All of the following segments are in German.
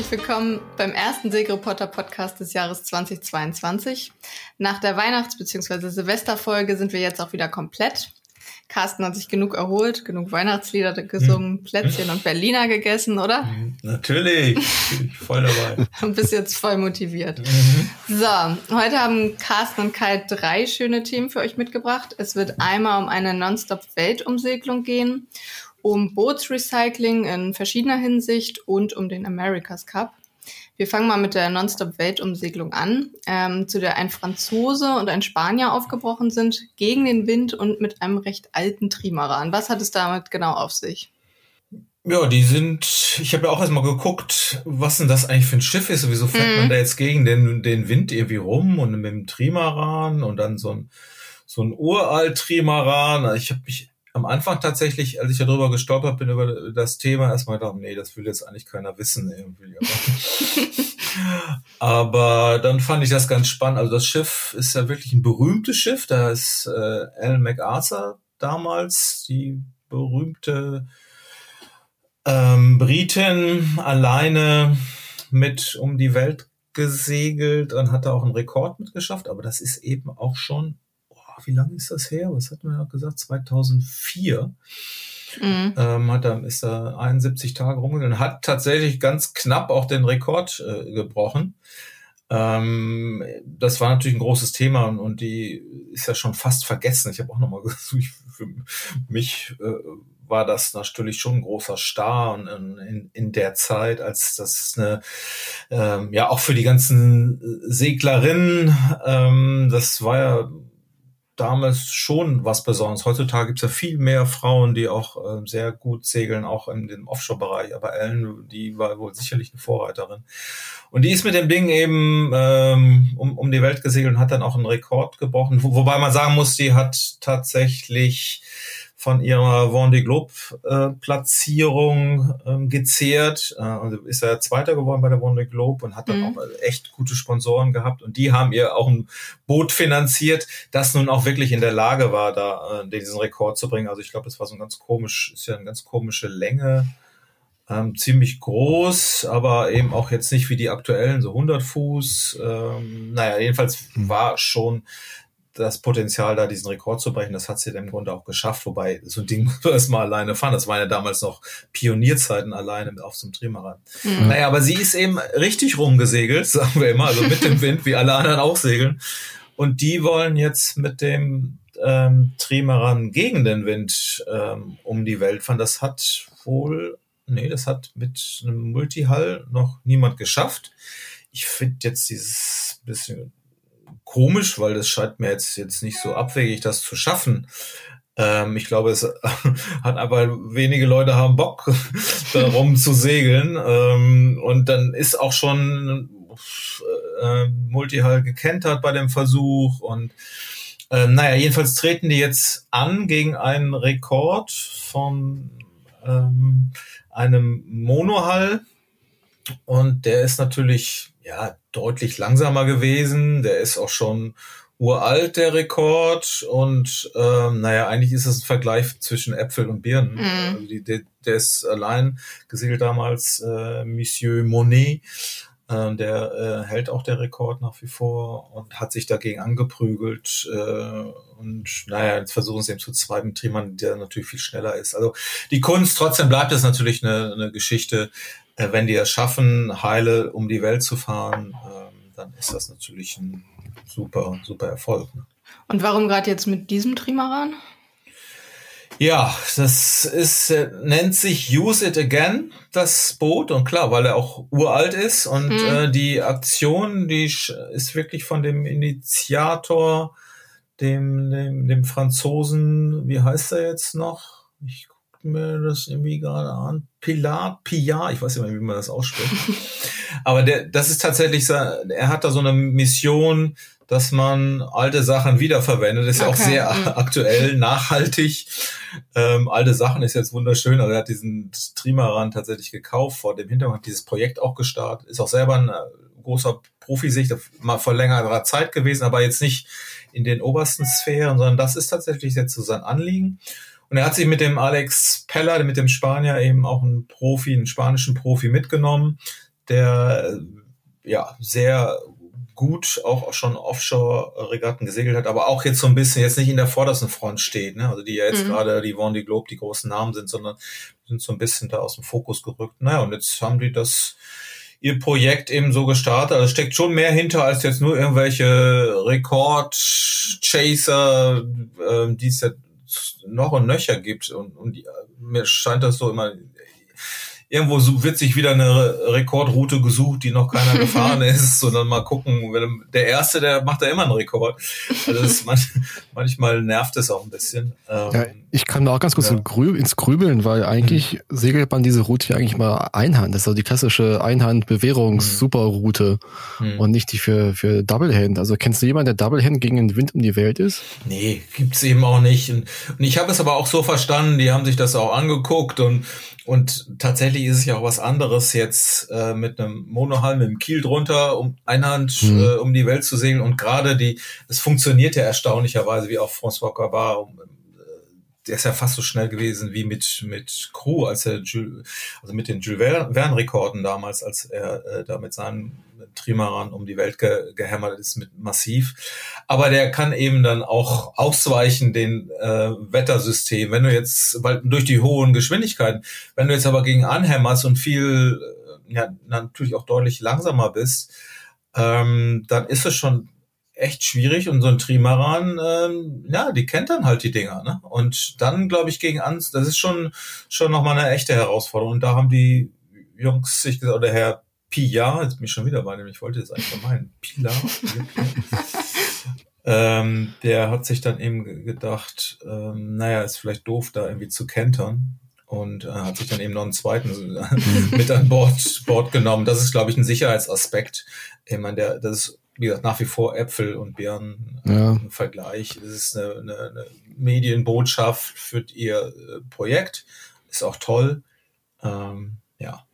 herzlich willkommen beim ersten Segereporter Podcast des Jahres 2022. Nach der Weihnachts- bzw. Silvesterfolge sind wir jetzt auch wieder komplett. Carsten hat sich genug erholt, genug Weihnachtslieder gesungen, hm. Plätzchen und Berliner gegessen, oder? Hm, natürlich, ich voll dabei. und bist jetzt voll motiviert. Mhm. So, heute haben Carsten und Kai drei schöne Themen für euch mitgebracht. Es wird einmal um eine Nonstop-Weltumsegelung gehen, um Bootsrecycling in verschiedener Hinsicht und um den America's Cup. Wir fangen mal mit der Nonstop-Weltumsegelung an, ähm, zu der ein Franzose und ein Spanier aufgebrochen sind, gegen den Wind und mit einem recht alten Trimaran. Was hat es damit genau auf sich? Ja, die sind, ich habe ja auch erstmal geguckt, was denn das eigentlich für ein Schiff ist. Wieso fährt mm. man da jetzt gegen den, den Wind irgendwie rum und mit dem Trimaran und dann so ein, so ein uralt Trimaran. Ich habe mich am Anfang tatsächlich, als ich darüber gestolpert bin, über das Thema, erstmal gedacht, nee, das will jetzt eigentlich keiner wissen irgendwie. Aber, dann fand ich das ganz spannend. Also das Schiff ist ja wirklich ein berühmtes Schiff. Da ist äh, Alan MacArthur damals, die berühmte ähm, Britin, alleine mit um die Welt gesegelt und hatte auch einen Rekord mitgeschafft. Aber das ist eben auch schon wie lange ist das her? Was hat man ja gesagt? 2004. Mhm. Ähm, hat er, ist er 71 Tage rumgegangen, hat tatsächlich ganz knapp auch den Rekord äh, gebrochen. Ähm, das war natürlich ein großes Thema und, und die ist ja schon fast vergessen. Ich habe auch nochmal gesucht, für mich äh, war das natürlich schon ein großer Star und in, in der Zeit, als das eine, ähm, ja auch für die ganzen Seglerinnen, ähm, das war ja damals schon was Besonderes. Heutzutage gibt es ja viel mehr Frauen, die auch äh, sehr gut segeln, auch in dem Offshore-Bereich. Aber Ellen, die war wohl sicherlich eine Vorreiterin. Und die ist mit dem Ding eben ähm, um, um die Welt gesegelt und hat dann auch einen Rekord gebrochen. Wo, wobei man sagen muss, die hat tatsächlich von ihrer Vendée Globe äh, Platzierung ähm, gezehrt. Äh, also ist er Zweiter geworden bei der Vendée Globe und hat dann mhm. auch echt gute Sponsoren gehabt und die haben ihr auch ein Boot finanziert, das nun auch wirklich in der Lage war, da äh, diesen Rekord zu bringen. Also ich glaube, es war so ein ganz komisch, ist ja eine ganz komische Länge. Ähm, ziemlich groß, aber eben auch jetzt nicht wie die aktuellen, so 100 Fuß. Ähm, naja, jedenfalls mhm. war schon das Potenzial, da diesen Rekord zu brechen. Das hat sie im Grunde auch geschafft, wobei so ein Ding muss man erstmal alleine fahren. Das waren ja damals noch Pionierzeiten alleine auf so einem Trimaran. Mhm. Naja, aber sie ist eben richtig rumgesegelt, sagen wir immer, also mit dem Wind, wie alle anderen auch segeln. Und die wollen jetzt mit dem ähm, Trimaran gegen den Wind ähm, um die Welt fahren. Das hat wohl, nee, das hat mit einem Multihall noch niemand geschafft. Ich finde jetzt dieses bisschen komisch, weil das scheint mir jetzt, jetzt nicht so abwegig, das zu schaffen. Ähm, ich glaube, es hat aber wenige Leute haben Bock, darum zu segeln. Ähm, und dann ist auch schon äh, Multihall gekentert bei dem Versuch und ähm, naja, jedenfalls treten die jetzt an gegen einen Rekord von ähm, einem Monohall und der ist natürlich ja deutlich langsamer gewesen. Der ist auch schon uralt, der Rekord. Und ähm, naja, eigentlich ist es ein Vergleich zwischen Äpfel und Birnen. Mhm. Also die, der, der ist allein gesegelt damals äh, Monsieur Monet. Äh, der äh, hält auch der Rekord nach wie vor und hat sich dagegen angeprügelt. Äh, und naja, jetzt versuchen sie eben zu zweiten Trimmern, der natürlich viel schneller ist. Also die Kunst, trotzdem bleibt es natürlich eine, eine Geschichte, äh, wenn die es schaffen, heile um die Welt zu fahren, ähm, dann ist das natürlich ein super, super Erfolg. Ne? Und warum gerade jetzt mit diesem Trimaran? Ja, das ist, äh, nennt sich Use It Again, das Boot. Und klar, weil er auch uralt ist. Und mhm. äh, die Aktion, die ist wirklich von dem Initiator, dem, dem, dem Franzosen, wie heißt er jetzt noch? Ich mir das irgendwie gerade an. Pilar, Pilar, ich weiß nicht mehr, wie man das ausspricht. Aber der, das ist tatsächlich, er hat da so eine Mission, dass man alte Sachen wiederverwendet. ist okay. ja auch sehr mhm. aktuell, nachhaltig. Ähm, alte Sachen ist jetzt wunderschön. Also er hat diesen Trimaran tatsächlich gekauft, vor dem Hintergrund dieses Projekt auch gestartet. Ist auch selber ein äh, großer Profisicht, mal vor längerer Zeit gewesen, aber jetzt nicht in den obersten Sphären, sondern das ist tatsächlich jetzt so sein Anliegen. Und er hat sich mit dem Alex Peller, mit dem Spanier, eben auch einen Profi, einen spanischen Profi mitgenommen, der ja sehr gut auch schon Offshore-Regatten gesegelt hat, aber auch jetzt so ein bisschen jetzt nicht in der vordersten Front steht, ne? Also die ja jetzt mhm. gerade die Vendée Globe die großen Namen sind, sondern sind so ein bisschen da aus dem Fokus gerückt. Naja, und jetzt haben die das ihr Projekt eben so gestartet. Also steckt schon mehr hinter als jetzt nur irgendwelche Rekord-Chaser, äh, die es ja noch und nöcher gibt. Und, und die, mir scheint das so immer irgendwo wird sich wieder eine Rekordroute gesucht, die noch keiner gefahren ist, sondern mal gucken, der Erste, der macht da immer einen Rekord. Also das manchmal nervt es auch ein bisschen. Ähm, ja, ich kann da auch ganz kurz ja. ins Grübeln, weil eigentlich mhm. segelt man diese Route ja eigentlich mal Einhand. Das ist so die klassische Einhand-Bewährungs-Superroute mhm. und nicht die für, für Doublehand. Also kennst du jemanden, der Doublehand gegen den Wind um die Welt ist? Nee, gibt's eben auch nicht. Und ich habe es aber auch so verstanden, die haben sich das auch angeguckt und und tatsächlich ist es ja auch was anderes, jetzt äh, mit einem Monohull, mit dem Kiel drunter, um Einhand mhm. äh, um die Welt zu segeln. Und gerade die, es funktioniert ja erstaunlicherweise, wie auch François Gabard, um, äh, der ist ja fast so schnell gewesen wie mit, mit Crew, als er Jules, also mit den Jules Verne-Rekorden damals, als er äh, da mit seinem Trimaran um die Welt ge gehämmert ist mit massiv. Aber der kann eben dann auch ausweichen den äh, Wettersystem. Wenn du jetzt, weil durch die hohen Geschwindigkeiten, wenn du jetzt aber gegen anhämmerst und viel, äh, ja, natürlich auch deutlich langsamer bist, ähm, dann ist es schon echt schwierig und so ein Trimaran, ähm, ja, die kennt dann halt die Dinger, ne? Und dann, glaube ich, gegen Ans, das ist schon schon nochmal eine echte Herausforderung. Und da haben die Jungs sich gesagt, oder Herr Pia, jetzt bin ich schon wieder bei dem, ich wollte jetzt eigentlich vermeiden, Pila, ähm, der hat sich dann eben gedacht, ähm, naja, ist vielleicht doof, da irgendwie zu kentern und äh, hat sich dann eben noch einen zweiten mit an Bord, Bord genommen. Das ist, glaube ich, ein Sicherheitsaspekt. Ich meine, der, das ist, wie gesagt, nach wie vor Äpfel und Birnen äh, ja. im Vergleich. Es ist eine, eine, eine Medienbotschaft für ihr äh, Projekt. Ist auch toll. Ähm, ja.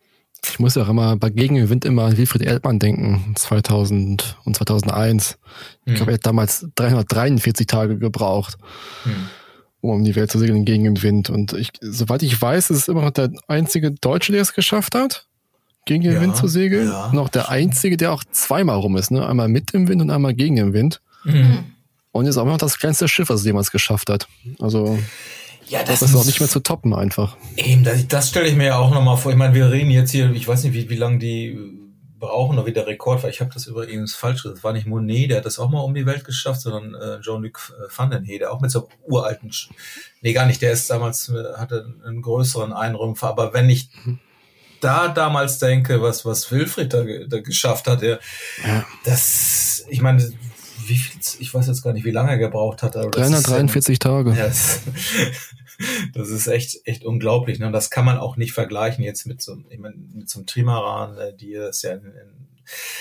Ich muss ja auch immer bei Gegenwind immer an Wilfried Erdmann denken, 2000 und 2001. Ich glaube, er hat damals 343 Tage gebraucht, hm. um um die Welt zu segeln gegen den Wind. Und ich, soweit ich weiß, ist es immer noch der einzige Deutsche, der es geschafft hat, gegen den ja, Wind zu segeln. Ja. Noch der einzige, der auch zweimal rum ist, ne? Einmal mit dem Wind und einmal gegen den Wind. Mhm. Und ist auch immer noch das kleinste Schiff, was es jemals geschafft hat. Also. Ja, das, das ist auch nicht mehr zu toppen einfach. Eben, das, das stelle ich mir ja auch nochmal vor. Ich meine, wir reden jetzt hier, ich weiß nicht, wie, wie lange die brauchen oder wie der Rekord war. Ich habe das übrigens falsch gesagt. Das war nicht Monet, der hat das auch mal um die Welt geschafft, sondern äh, Jean-Luc äh, Van den Hede, auch mit so uralten, Sch nee, gar nicht, der ist damals, äh, hatte einen größeren Einrümpfer. Aber wenn ich da damals denke, was, was Wilfried da, da geschafft hat, der, ja. das, ich meine, wie viel, ich weiß jetzt gar nicht, wie lange er gebraucht hat. Aber 343 ist, Tage. Ja, das, das, ist echt, echt unglaublich. Ne? Und das kann man auch nicht vergleichen jetzt mit so, ich meine, mit so einem Trimaran, äh, die ist ja in, in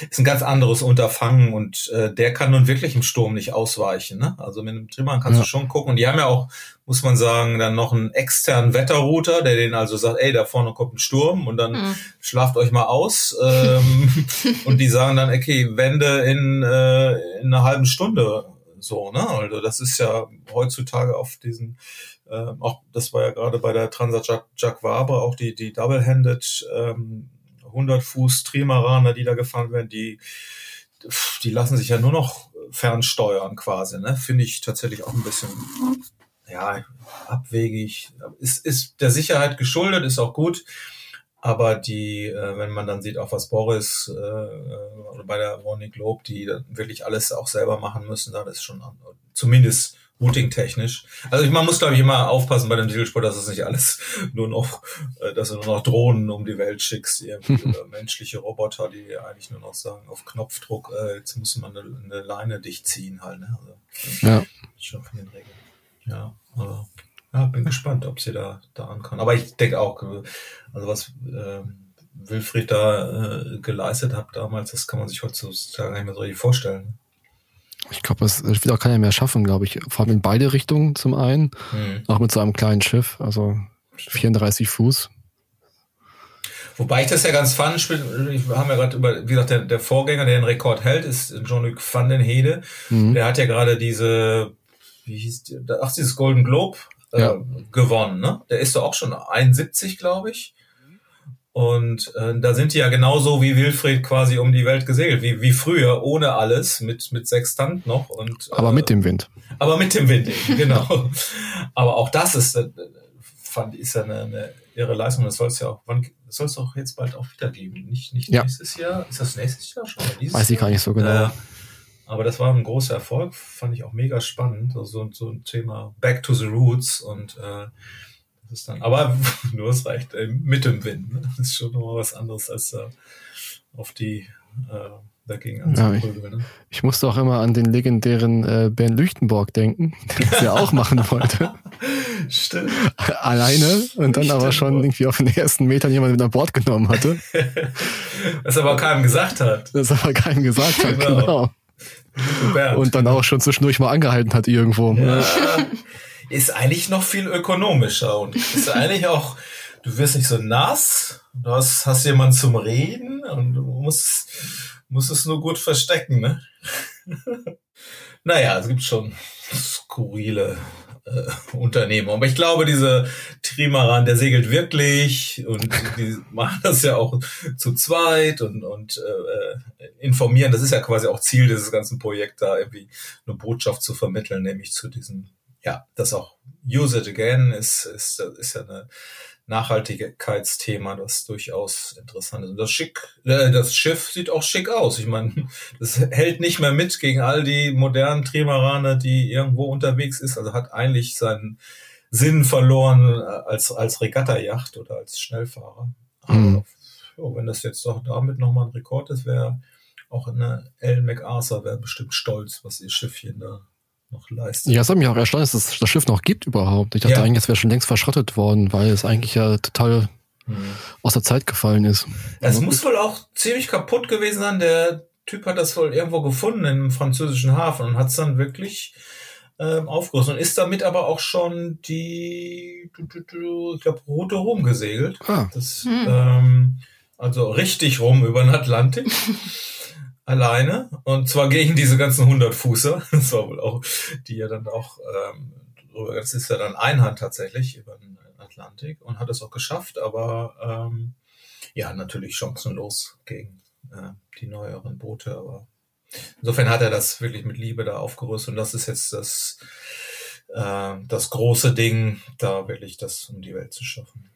ist ein ganz anderes Unterfangen und äh, der kann nun wirklich im Sturm nicht ausweichen. Ne? Also mit einem Trimmern kannst ja. du schon gucken. Und die haben ja auch, muss man sagen, dann noch einen externen Wetterrouter, der denen also sagt, ey, da vorne kommt ein Sturm und dann mhm. schlaft euch mal aus. Ähm, und die sagen dann, okay, Wende in, äh, in einer halben Stunde. So, ne? Also das ist ja heutzutage auf diesen äh, auch das war ja gerade bei der Transat Jacques Vabre auch die die Double-handed ähm, 100 Fuß Trimaraner, die da gefahren werden, die, die lassen sich ja nur noch fernsteuern quasi, ne? Finde ich tatsächlich auch ein bisschen, ja, abwegig. Ist, ist der Sicherheit geschuldet, ist auch gut. Aber die, äh, wenn man dann sieht, auch was Boris äh, bei der Ronnie Globe, die wirklich alles auch selber machen müssen, dann ist schon zumindest routing-technisch. Also man muss, glaube ich, immer aufpassen bei dem Segelsport, dass es nicht alles nur noch, äh, dass du nur noch Drohnen um die Welt schickst, irgendwie, oder menschliche Roboter, die eigentlich nur noch sagen, auf Knopfdruck, äh, jetzt muss man eine, eine Leine dicht ziehen halt. Ne? Also, ja. Schon von den Regeln. Ja, also, ja, bin gespannt, ob sie da, da ankommen. Aber ich denke auch, also was äh, Wilfried da äh, geleistet hat damals, das kann man sich heutzutage nicht mehr so richtig vorstellen. Ich glaube, das wird auch keiner mehr schaffen, glaube ich. Vor allem in beide Richtungen zum einen. Mhm. Auch mit so einem kleinen Schiff, also 34 Fuß. Wobei ich das ja ganz fand, wir haben ja gerade über, wie gesagt, der, der, Vorgänger, der den Rekord hält, ist Jean-Luc van den Hede. Mhm. Der hat ja gerade diese, wie hieß die, ach, dieses Golden Globe äh, ja. gewonnen, ne? Der ist doch auch schon 71, glaube ich. Und äh, da sind die ja genauso wie Wilfried quasi um die Welt gesegelt, wie, wie früher, ohne alles, mit, mit Sextant noch. Und, aber äh, mit dem Wind. Aber mit dem Wind, genau. aber auch das ist, äh, fand, ist ja eine, eine irre Leistung. Das soll es ja auch, wann soll es auch jetzt bald auch wieder geben? Nicht, nicht ja. nächstes Jahr? Ist das nächstes Jahr schon? Weiß ich gar nicht so genau. Äh, aber das war ein großer Erfolg, fand ich auch mega spannend. Also so ein Thema Back to the Roots und äh, das ist dann, aber nur es reicht äh, mit dem Wind. Ne? Das ist schon nochmal was anderes als äh, auf die äh, dagegen anzuprügeln. Ja, ich, ne? ich, musste auch immer an den legendären äh, Bernd Lüchtenborg denken, der das ja auch machen wollte. Stimmt. Alleine und dann aber schon irgendwie auf den ersten Metern jemand mit an Bord genommen hatte. das aber keinem gesagt hat. Das aber keinem gesagt hat, genau. genau. Und dann auch schon zwischendurch mal angehalten hat irgendwo. Ja ist eigentlich noch viel ökonomischer und ist eigentlich auch, du wirst nicht so nass, du hast, hast jemanden zum Reden und du musst, musst es nur gut verstecken, ne? naja, es gibt schon skurrile äh, Unternehmen. Aber ich glaube, diese Trimaran, der segelt wirklich und die machen das ja auch zu zweit und, und äh, informieren. Das ist ja quasi auch Ziel dieses ganzen Projekts, da irgendwie eine Botschaft zu vermitteln, nämlich zu diesen ja, das auch Use it again ist, ist, ist ja eine Nachhaltigkeitsthema, das durchaus interessant ist. Und das schick, äh, das Schiff sieht auch schick aus. Ich meine, das hält nicht mehr mit gegen all die modernen Trimarane, die irgendwo unterwegs ist. Also hat eigentlich seinen Sinn verloren als, als Regatta-Yacht oder als Schnellfahrer. Mhm. Aber wenn das jetzt doch damit nochmal ein Rekord ist, wäre auch eine Ellen MacArthur wäre bestimmt stolz, was ihr Schiffchen da noch leistet. Ja, es hat mich auch erstaunt, dass es das Schiff noch gibt überhaupt. Ich dachte ja. eigentlich, es wäre schon längst verschrottet worden, weil es eigentlich ja total hm. aus der Zeit gefallen ist. Es muss wohl auch ziemlich kaputt gewesen sein. Der Typ hat das wohl irgendwo gefunden im französischen Hafen und hat es dann wirklich ähm, aufgerüstet und ist damit aber auch schon die, ich glaube, Route rumgesegelt. Ah. Das, hm. ähm, also richtig rum über den Atlantik. alleine und zwar gegen diese ganzen 100 Fußer. Das war wohl auch, die ja dann auch, ähm, das ist ja dann Einhand tatsächlich über den Atlantik und hat es auch geschafft, aber ähm, ja, natürlich chancenlos gegen äh, die neueren Boote, aber insofern hat er das wirklich mit Liebe da aufgerüstet und das ist jetzt das, äh, das große Ding, da wirklich das um die Welt zu schaffen.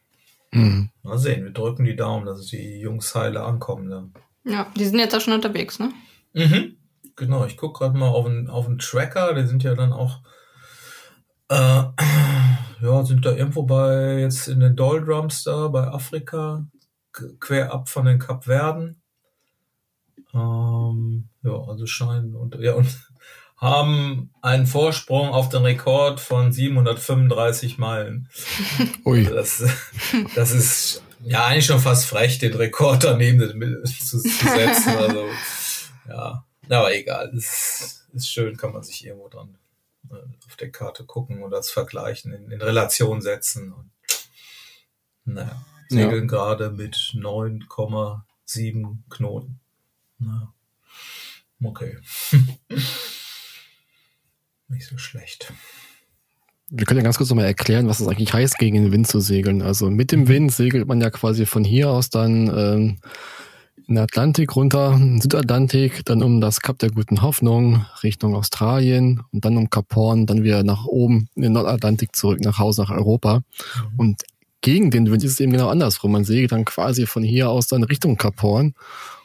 Mhm. Mal sehen, wir drücken die Daumen, dass die Jungs heile ankommen. Dann. Ja, die sind jetzt auch schon unterwegs, ne? Mhm. Genau, ich gucke gerade mal auf den, auf den Tracker, die sind ja dann auch, äh, ja, sind da irgendwo bei, jetzt in den Doldrums da, bei Afrika, quer ab von den Kapverden. Ähm, ja, also scheinen und, ja, und haben einen Vorsprung auf den Rekord von 735 Meilen. Ui. Das, das ist ja, eigentlich schon fast frech, den Rekord daneben zu, zu setzen. Also, ja, aber egal. Das ist schön, kann man sich irgendwo dran äh, auf der Karte gucken und das vergleichen, in, in Relation setzen. Und, naja, segeln ja. gerade mit 9,7 Knoten. Na, okay. Nicht so schlecht. Wir können ja ganz kurz nochmal erklären, was es eigentlich heißt, gegen den Wind zu segeln. Also mit dem Wind segelt man ja quasi von hier aus dann ähm, in den Atlantik runter, in den Südatlantik, dann um das Kap der Guten Hoffnung Richtung Australien und dann um Kap Horn, dann wieder nach oben in den Nordatlantik zurück nach Hause nach Europa. Mhm. Und gegen den Wind ist es eben genau andersrum. Man segelt dann quasi von hier aus dann Richtung Kap Horn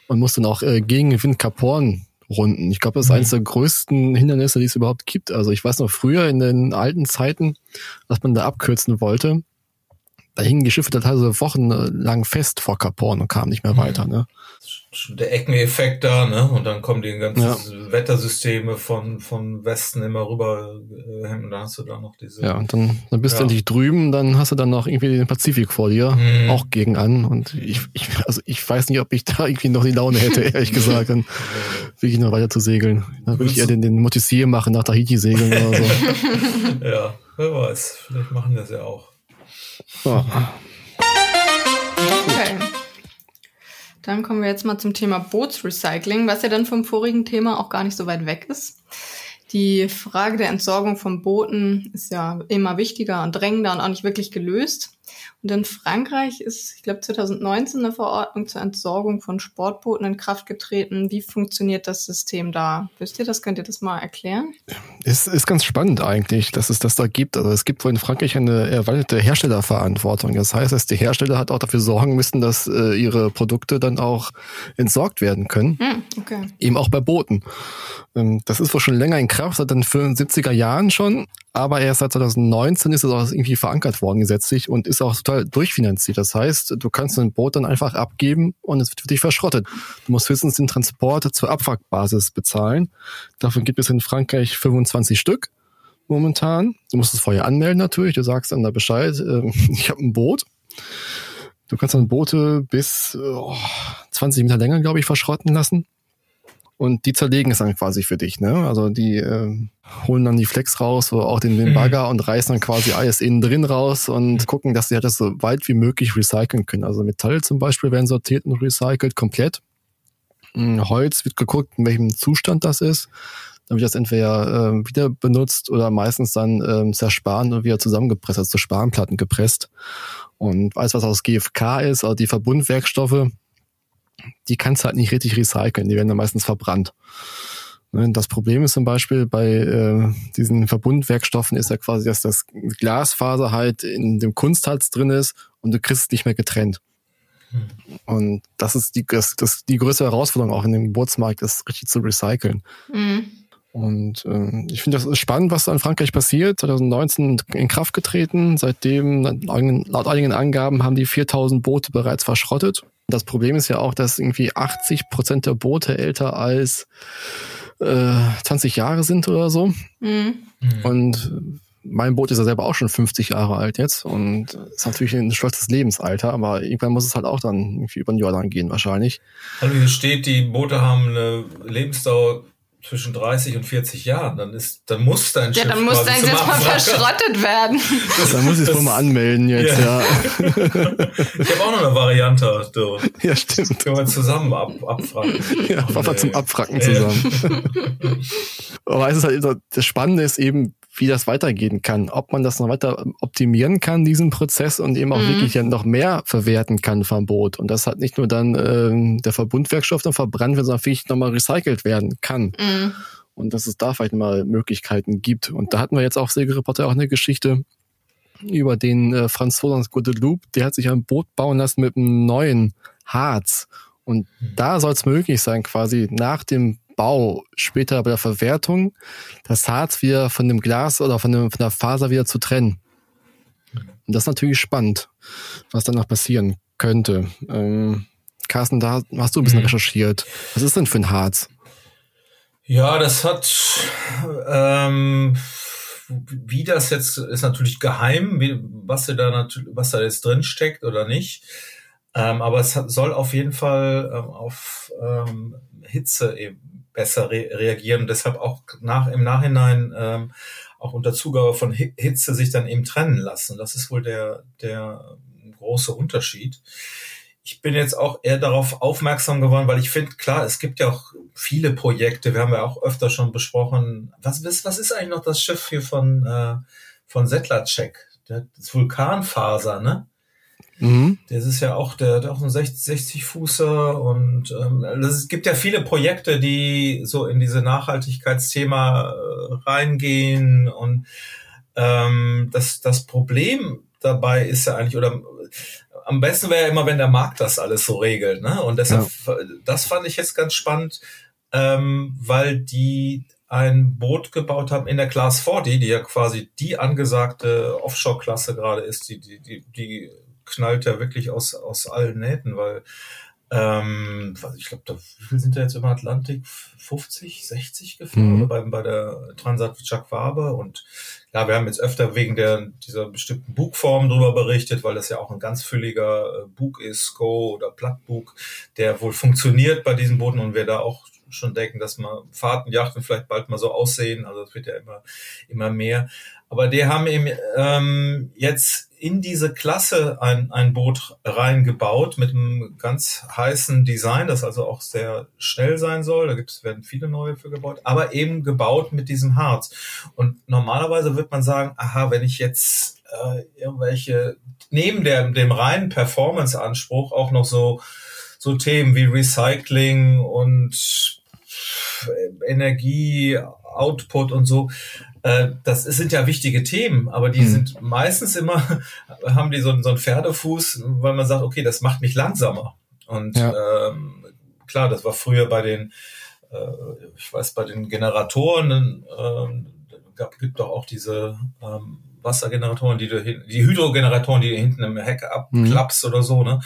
und muss dann auch äh, gegen den Wind Kap Horn Runden. Ich glaube, das ist mhm. eines der größten Hindernisse, die es überhaupt gibt. Also ich weiß noch früher in den alten Zeiten, dass man da abkürzen wollte. Da hingen die Schiffe teilweise wochenlang fest vor Kap Horn und kamen nicht mehr mhm. weiter. Ne? der Eckeneffekt da, ne? Und dann kommen die ganzen ja. Wettersysteme von, von Westen immer rüber äh, und dann hast du da noch diese. Ja, und dann, dann bist ja. du endlich drüben, dann hast du dann noch irgendwie den Pazifik vor dir, mhm. auch gegen an. Und ich, ich, also ich weiß nicht, ob ich da irgendwie noch die Laune hätte, ehrlich gesagt, dann wirklich noch weiter zu segeln. Dann würde ich eher den, den Motissier machen, nach Tahiti segeln oder so. ja, wer weiß, vielleicht machen das ja auch. Okay. Dann kommen wir jetzt mal zum Thema Bootsrecycling, was ja dann vom vorigen Thema auch gar nicht so weit weg ist. Die Frage der Entsorgung von Booten ist ja immer wichtiger und drängender und auch nicht wirklich gelöst. Und in Frankreich ist, ich glaube, 2019 eine Verordnung zur Entsorgung von Sportbooten in Kraft getreten. Wie funktioniert das System da? Wisst ihr das? Könnt ihr das mal erklären? Es ist ganz spannend eigentlich, dass es das da gibt. Also es gibt wohl in Frankreich eine erweiterte Herstellerverantwortung. Das heißt, dass die Hersteller halt auch dafür sorgen müssen, dass äh, ihre Produkte dann auch entsorgt werden können. Hm, okay. Eben auch bei Booten. Ähm, das ist wohl schon länger in Kraft, seit den 75er Jahren schon. Aber erst seit 2019 ist es auch irgendwie verankert worden gesetzlich und ist auch total durchfinanziert. Das heißt, du kannst ein Boot dann einfach abgeben und es wird für dich verschrottet. Du musst höchstens den Transport zur Abwrackbasis bezahlen. Davon gibt es in Frankreich 25 Stück momentan. Du musst es vorher anmelden natürlich. Du sagst dann da Bescheid, äh, ich habe ein Boot. Du kannst dann Boote bis oh, 20 Meter länger, glaube ich, verschrotten lassen und die zerlegen es dann quasi für dich. Ne? Also die äh, holen dann die Flex raus, oder auch den, den mhm. Bagger mhm. und reißen dann quasi alles innen drin raus und mhm. gucken, dass sie halt das so weit wie möglich recyceln können. Also Metalle zum Beispiel werden sortiert und recycelt komplett. Hm, Holz wird geguckt, in welchem Zustand das ist. Dann wird das entweder äh, wieder benutzt oder meistens dann äh, zersparen und wieder zusammengepresst, also zu Spanplatten gepresst. Und alles, was aus GFK ist, also die Verbundwerkstoffe, die kannst du halt nicht richtig recyceln, die werden dann meistens verbrannt. Ne, das Problem ist zum Beispiel bei äh, diesen Verbundwerkstoffen ist ja quasi, dass das Glasfaser halt in dem Kunstharz drin ist und du kriegst es nicht mehr getrennt. Hm. Und das ist die, das, das, die größte Herausforderung auch in dem Geburtsmarkt, das richtig zu recyceln. Mhm. Und äh, ich finde, das ist spannend, was da in Frankreich passiert. 2019 in Kraft getreten. Seitdem, laut einigen Angaben, haben die 4000 Boote bereits verschrottet. Das Problem ist ja auch, dass irgendwie 80 Prozent der Boote älter als äh, 20 Jahre sind oder so. Mhm. Und mein Boot ist ja selber auch schon 50 Jahre alt jetzt und ist natürlich ein stolzes Lebensalter, aber irgendwann muss es halt auch dann irgendwie über den Jordan gehen wahrscheinlich. Also hier steht, die Boote haben eine Lebensdauer zwischen 30 und 40 Jahren, dann ist, dann muss dein Schiff Ja, dann muss dein Schiff mal verschrottet werden. Das, dann muss ich es wohl mal anmelden jetzt, ja. ja. ich habe auch noch eine Variante, du. Ja, stimmt. Können wir zusammen ab, abfragen. Ja, wir zum Abfracken zusammen. Aber es ist halt, das Spannende ist eben, wie das weitergehen kann, ob man das noch weiter optimieren kann, diesen Prozess und eben auch mhm. wirklich ja noch mehr verwerten kann vom Boot. Und das hat nicht nur dann äh, der Verbundwerkstoff dann verbrannt wird, sondern vielleicht nochmal recycelt werden kann. Mhm. Und dass es da vielleicht mal Möglichkeiten gibt. Und da hatten wir jetzt auch Segelreporter auch eine Geschichte über den äh, Franz Solans Guadeloupe, der hat sich ein Boot bauen lassen mit einem neuen Harz. Und da soll es möglich sein, quasi nach dem Bau, später bei der Verwertung, das Harz wieder von dem Glas oder von, dem, von der Faser wieder zu trennen. Und das ist natürlich spannend, was danach passieren könnte. Ähm, Carsten, da hast du ein bisschen mhm. recherchiert. Was ist denn für ein Harz? Ja, das hat, ähm, wie das jetzt ist natürlich geheim, wie, was da natürlich, was da jetzt drin steckt oder nicht. Ähm, aber es hat, soll auf jeden Fall ähm, auf ähm, Hitze eben besser re reagieren und deshalb auch nach, im Nachhinein ähm, auch unter Zugabe von Hitze sich dann eben trennen lassen. Das ist wohl der, der große Unterschied. Ich bin jetzt auch eher darauf aufmerksam geworden, weil ich finde, klar, es gibt ja auch viele Projekte, wir haben ja auch öfter schon besprochen, was, was ist eigentlich noch das Schiff hier von, äh, von Settlercheck? Das Vulkanfaser, ne? Mhm. Das ist ja auch, der hat auch einen 60, 60 Fußer und ähm, es gibt ja viele Projekte, die so in diese Nachhaltigkeitsthema äh, reingehen und ähm, das, das Problem dabei ist ja eigentlich, oder am besten wäre ja immer, wenn der Markt das alles so regelt, ne? Und deshalb, ja. das fand ich jetzt ganz spannend, ähm, weil die ein Boot gebaut haben in der Class 40, die ja quasi die angesagte Offshore-Klasse gerade ist, die, die, die, die knallt ja wirklich aus, aus allen Nähten, weil ähm, ich glaube, da, wie viel sind da jetzt im Atlantik? 50, 60 gefahren mhm. bei, bei der Transat Jacques Faber und ja, wir haben jetzt öfter wegen der, dieser bestimmten Bugform drüber berichtet, weil das ja auch ein ganz fülliger äh, Bug ist, Go oder Plattbug, der wohl funktioniert bei diesen Booten und wir da auch schon denken, dass man Fahrten, Yachten vielleicht bald mal so aussehen. Also es wird ja immer, immer mehr. Aber die haben eben ähm, jetzt in diese Klasse ein, ein Boot reingebaut mit einem ganz heißen Design, das also auch sehr schnell sein soll. Da gibt's, werden viele neue für gebaut, aber eben gebaut mit diesem Harz. Und normalerweise wird man sagen, aha, wenn ich jetzt äh, irgendwelche, neben der, dem reinen Performance-Anspruch auch noch so, so Themen wie Recycling und Energie, Output und so. Äh, das sind ja wichtige Themen, aber die mhm. sind meistens immer, haben die so, so einen Pferdefuß, weil man sagt, okay, das macht mich langsamer. Und ja. ähm, klar, das war früher bei den, äh, ich weiß, bei den Generatoren, äh, gab, gibt doch auch diese ähm, Wassergeneratoren, die du die Hydrogeneratoren, die du hinten im Heck abklappst mhm. oder so, ne?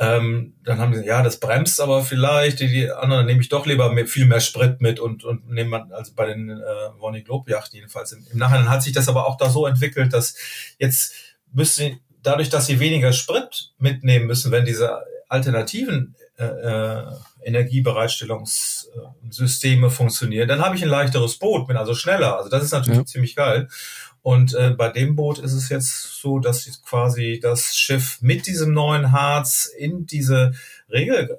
Ähm, dann haben sie, ja, das bremst aber vielleicht, die, die anderen nehme ich doch lieber mit, viel mehr Sprit mit und, und nehme man, also bei den äh, Vonnie Globe Yachten jedenfalls. Im, Im Nachhinein hat sich das aber auch da so entwickelt, dass jetzt müsste dadurch, dass sie weniger Sprit mitnehmen müssen, wenn diese alternativen äh, äh Energiebereitstellungssysteme funktionieren, dann habe ich ein leichteres Boot, bin also schneller. Also das ist natürlich ja. ziemlich geil. Und äh, bei dem Boot ist es jetzt so, dass sie quasi das Schiff mit diesem neuen Harz in diese Regel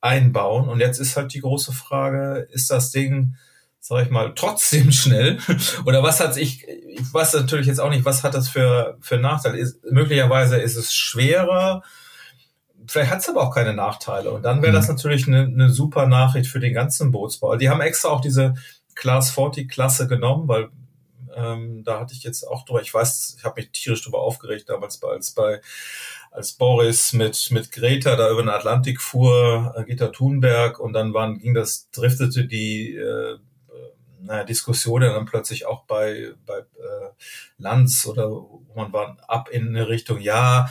einbauen. Und jetzt ist halt die große Frage, ist das Ding, sag ich mal, trotzdem schnell? Oder was hat ich, ich weiß natürlich jetzt auch nicht, was hat das für, für Nachteile? Ist, möglicherweise ist es schwerer, vielleicht hat es aber auch keine Nachteile. Und dann wäre das mhm. natürlich eine, eine super Nachricht für den ganzen Bootsbau. Die haben extra auch diese Class 40 Klasse genommen, weil ähm, da hatte ich jetzt auch drüber, ich weiß, ich habe mich tierisch drüber aufgeregt damals, als bei als Boris mit mit Greta da über den Atlantik fuhr, äh, Greta Thunberg und dann waren ging das driftete die äh, naja, Diskussion dann plötzlich auch bei bei äh, Lanz oder man war ab in eine Richtung ja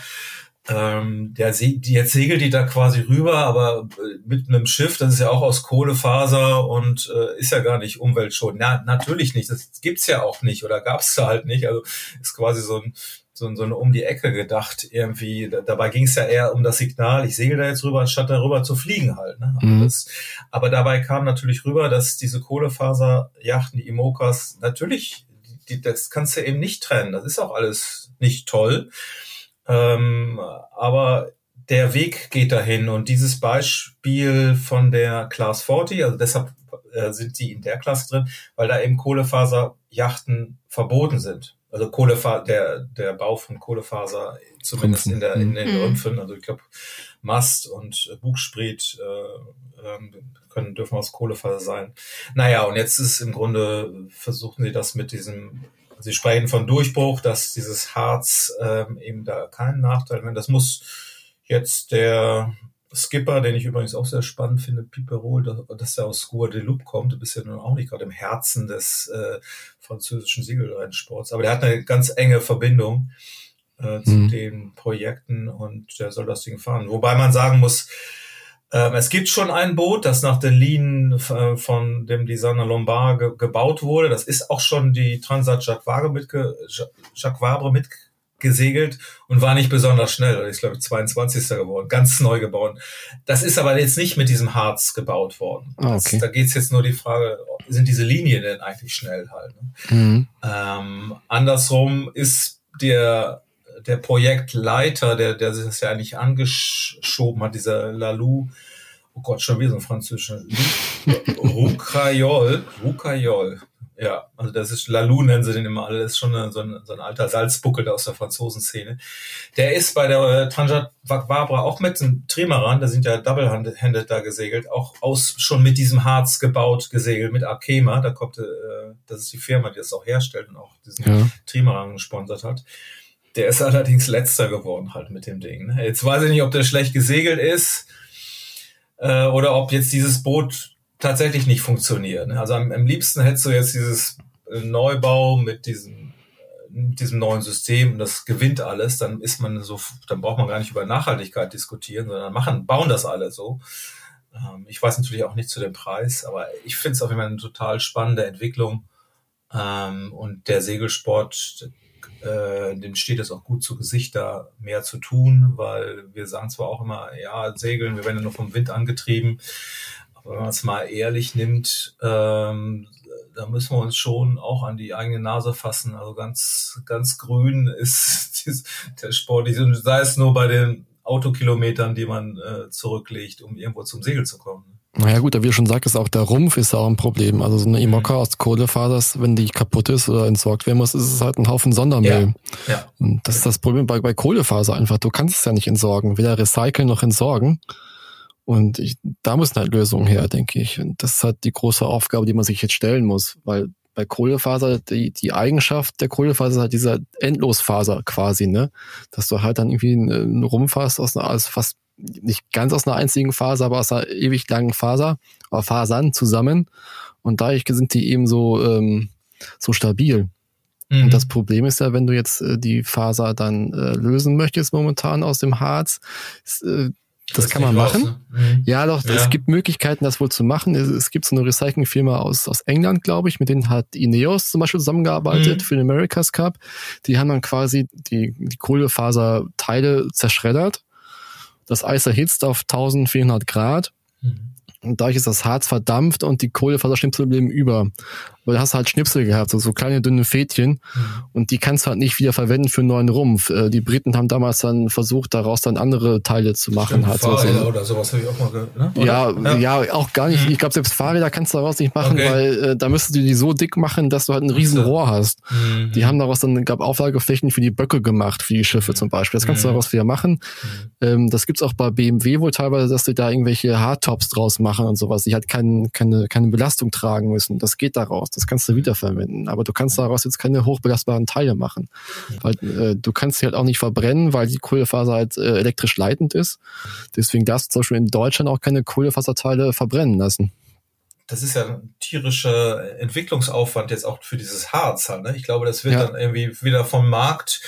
ähm, der jetzt segelt die da quasi rüber, aber äh, mit einem Schiff, das ist ja auch aus Kohlefaser und äh, ist ja gar nicht umweltschonend. Ja, natürlich nicht. Das gibt's ja auch nicht oder gab's da halt nicht. Also ist quasi so ein so, ein, so eine um die Ecke gedacht irgendwie. Dabei ging es ja eher um das Signal, ich segel da jetzt rüber, anstatt darüber zu fliegen halt. Ne? Mhm. Das, aber dabei kam natürlich rüber, dass diese Kohlefaserjachten, die Imokas, natürlich, die, das kannst du eben nicht trennen. Das ist auch alles nicht toll. Ähm, aber der Weg geht dahin und dieses Beispiel von der Class 40, also deshalb äh, sind sie in der Klasse drin, weil da eben Kohlefaserjachten verboten sind. Also Kohlefaser, der, der Bau von Kohlefaser, zumindest in, der, in den mhm. Rümpfen, also ich glaube Mast und Bugspriet äh, ähm, können, dürfen aus Kohlefaser sein. Naja, und jetzt ist im Grunde, versuchen sie das mit diesem Sie sprechen von Durchbruch, dass dieses Harz ähm, eben da keinen Nachteil hat. Das muss jetzt der Skipper, den ich übrigens auch sehr spannend finde, Piperol, dass, er aus Scour de Loup kommt. Du bist ja nun auch nicht gerade im Herzen des äh, französischen Segelrennsports, aber der hat eine ganz enge Verbindung äh, zu mhm. den Projekten und der soll das Ding fahren. Wobei man sagen muss, ähm, es gibt schon ein Boot, das nach den Linien äh, von dem Designer Lombard ge gebaut wurde. Das ist auch schon die Transat Jacques Vabre, mitge Jacques Vabre mitgesegelt und war nicht besonders schnell. Das ist, glaube ich, 22. geworden, ganz neu gebaut. Das ist aber jetzt nicht mit diesem Harz gebaut worden. Ah, okay. das, da geht's jetzt nur die Frage, sind diese Linien denn eigentlich schnell halt? Ne? Mhm. Ähm, andersrum ist der der Projektleiter, der, der sich das ja eigentlich angeschoben hat, dieser Lalou, oh Gott, schon wieder so ein französischer, Roucayol, Roucayol, ja, also das ist Lalou nennen sie den immer alle, das ist schon so, ein, so ein alter Salzbuckel aus der Franzosenszene. Der ist bei der äh, Transat Barbara auch mit einem Trimaran, da sind ja double-handed da gesegelt, auch aus schon mit diesem Harz gebaut gesegelt, mit Arkema, da kommt, äh, das ist die Firma, die das auch herstellt und auch diesen ja. Trimaran gesponsert hat. Der ist allerdings letzter geworden halt mit dem Ding. Ne? Jetzt weiß ich nicht, ob der schlecht gesegelt ist äh, oder ob jetzt dieses Boot tatsächlich nicht funktioniert. Ne? Also am, am, liebsten hättest du jetzt dieses äh, Neubau mit diesem, äh, mit diesem neuen System und das gewinnt alles, dann ist man so, dann braucht man gar nicht über Nachhaltigkeit diskutieren, sondern machen, bauen das alle so. Ähm, ich weiß natürlich auch nicht zu dem Preis, aber ich finde es auf jeden Fall eine total spannende Entwicklung. Ähm, und der Segelsport, äh, dem steht es auch gut zu Gesicht, da mehr zu tun, weil wir sagen zwar auch immer, ja, Segeln, wir werden ja nur vom Wind angetrieben, aber wenn man es mal ehrlich nimmt, ähm, da müssen wir uns schon auch an die eigene Nase fassen. Also ganz, ganz grün ist der Sport, sei es nur bei den Autokilometern, die man äh, zurücklegt, um irgendwo zum Segel zu kommen. Naja gut, wie du schon sagtest, auch der Rumpf ist auch ein Problem. Also so eine mhm. aus Kohlefaser, wenn die kaputt ist oder entsorgt werden muss, ist es halt ein Haufen Sondermüll. Ja. ja. Und das ist das Problem bei, bei Kohlefaser einfach. Du kannst es ja nicht entsorgen, weder recyceln noch entsorgen. Und ich, da müssen halt Lösungen her, denke ich. Und das ist halt die große Aufgabe, die man sich jetzt stellen muss, weil bei Kohlefaser, die, die Eigenschaft der Kohlefaser ist halt dieser Endlosfaser quasi, ne? Dass du halt dann irgendwie einen Rumpf hast aus einer, aus fast nicht ganz aus einer einzigen Faser, aber aus einer ewig langen Faser, oder Fasern zusammen. Und dadurch sind die eben so, ähm, so stabil. Mhm. Und das Problem ist ja, wenn du jetzt äh, die Faser dann äh, lösen möchtest momentan aus dem Harz, ist, äh, das, das kann man machen. Raus, ne? mhm. Ja, doch, ja. es gibt Möglichkeiten, das wohl zu machen. Es, es gibt so eine Recyclingfirma aus, aus England, glaube ich, mit denen hat Ineos zum Beispiel zusammengearbeitet mhm. für den America's Cup. Die haben dann quasi die, die Kohlefaserteile zerschreddert das Eis erhitzt auf 1400 Grad. Mhm. Und dadurch ist das Harz verdampft und die Kohlefaserschnipsel bleiben über weil du hast halt Schnipsel gehabt, so, so kleine dünne Fädchen mhm. und die kannst du halt nicht wieder verwenden für einen neuen Rumpf. Äh, die Briten haben damals dann versucht, daraus dann andere Teile zu machen. halt Fahrräder so, oder sowas habe ich auch mal gehört. Ne? Ja, ja, ja, auch gar nicht. Mhm. Ich glaube, selbst Fahrräder kannst du daraus nicht machen, okay. weil äh, da müsstest du die so dick machen, dass du halt ein riesen Rohr hast. Mhm. Die haben daraus dann, gab Auflageflächen für die Böcke gemacht, für die Schiffe zum Beispiel. Das kannst du mhm. daraus wieder machen. Ähm, das gibt's auch bei BMW wohl teilweise, dass die da irgendwelche Hardtops draus machen und sowas, die halt kein, keine, keine Belastung tragen müssen. Das geht daraus. Das kannst du wiederverwenden verwenden. Aber du kannst daraus jetzt keine hochbelastbaren Teile machen. Weil äh, du kannst sie halt auch nicht verbrennen, weil die Kohlefaser halt äh, elektrisch leitend ist. Deswegen darfst du zum Beispiel in Deutschland auch keine Kohlefaserteile verbrennen lassen das ist ja ein tierischer Entwicklungsaufwand jetzt auch für dieses Harz. Halt, ne? Ich glaube, das wird ja. dann irgendwie wieder vom Markt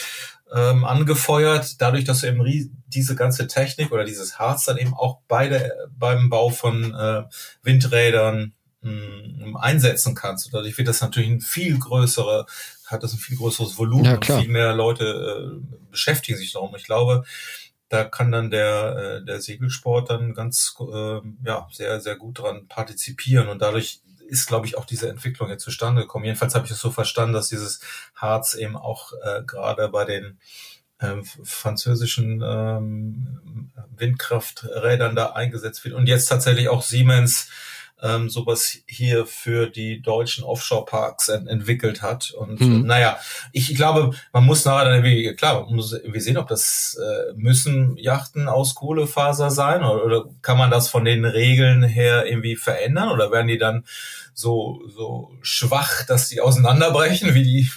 ähm, angefeuert, dadurch, dass du eben diese ganze Technik oder dieses Harz dann eben auch bei der, beim Bau von äh, Windrädern, mh, einsetzen kannst. Dadurch wird das natürlich ein viel größere, hat das ein viel größeres Volumen ja, und viel mehr Leute äh, beschäftigen sich darum. Ich glaube, da kann dann der, äh, der Segelsport dann ganz äh, ja, sehr, sehr gut dran partizipieren und dadurch ist, glaube ich, auch diese Entwicklung jetzt zustande gekommen. Jedenfalls habe ich es so verstanden, dass dieses Harz eben auch äh, gerade bei den ähm, französischen ähm, Windkrafträdern da eingesetzt wird und jetzt tatsächlich auch Siemens ähm, sowas hier für die deutschen Offshore-Parks ent entwickelt hat. Und mhm. naja, ich, glaube, man muss nachher dann irgendwie, klar, muss irgendwie sehen, ob das äh, müssen Yachten aus Kohlefaser sein oder, oder kann man das von den Regeln her irgendwie verändern oder werden die dann so, so schwach, dass die auseinanderbrechen, wie die,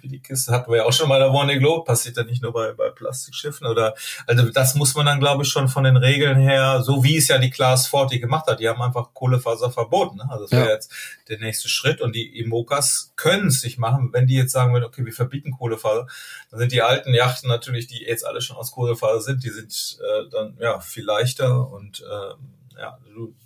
wie die Kiste hatten wir ja auch schon mal der Warning Globe, passiert ja nicht nur bei, bei Plastikschiffen oder, also das muss man dann, glaube ich, schon von den Regeln her, so wie es ja die Class 40 gemacht hat, die haben einfach Kohlefaser verboten, ne? also das wäre ja. jetzt der nächste Schritt und die Imokas können es nicht machen, wenn die jetzt sagen würden, okay, wir verbieten Kohlefaser, dann sind die alten Yachten natürlich, die jetzt alle schon aus Kohlefaser sind, die sind äh, dann ja viel leichter und äh, ja,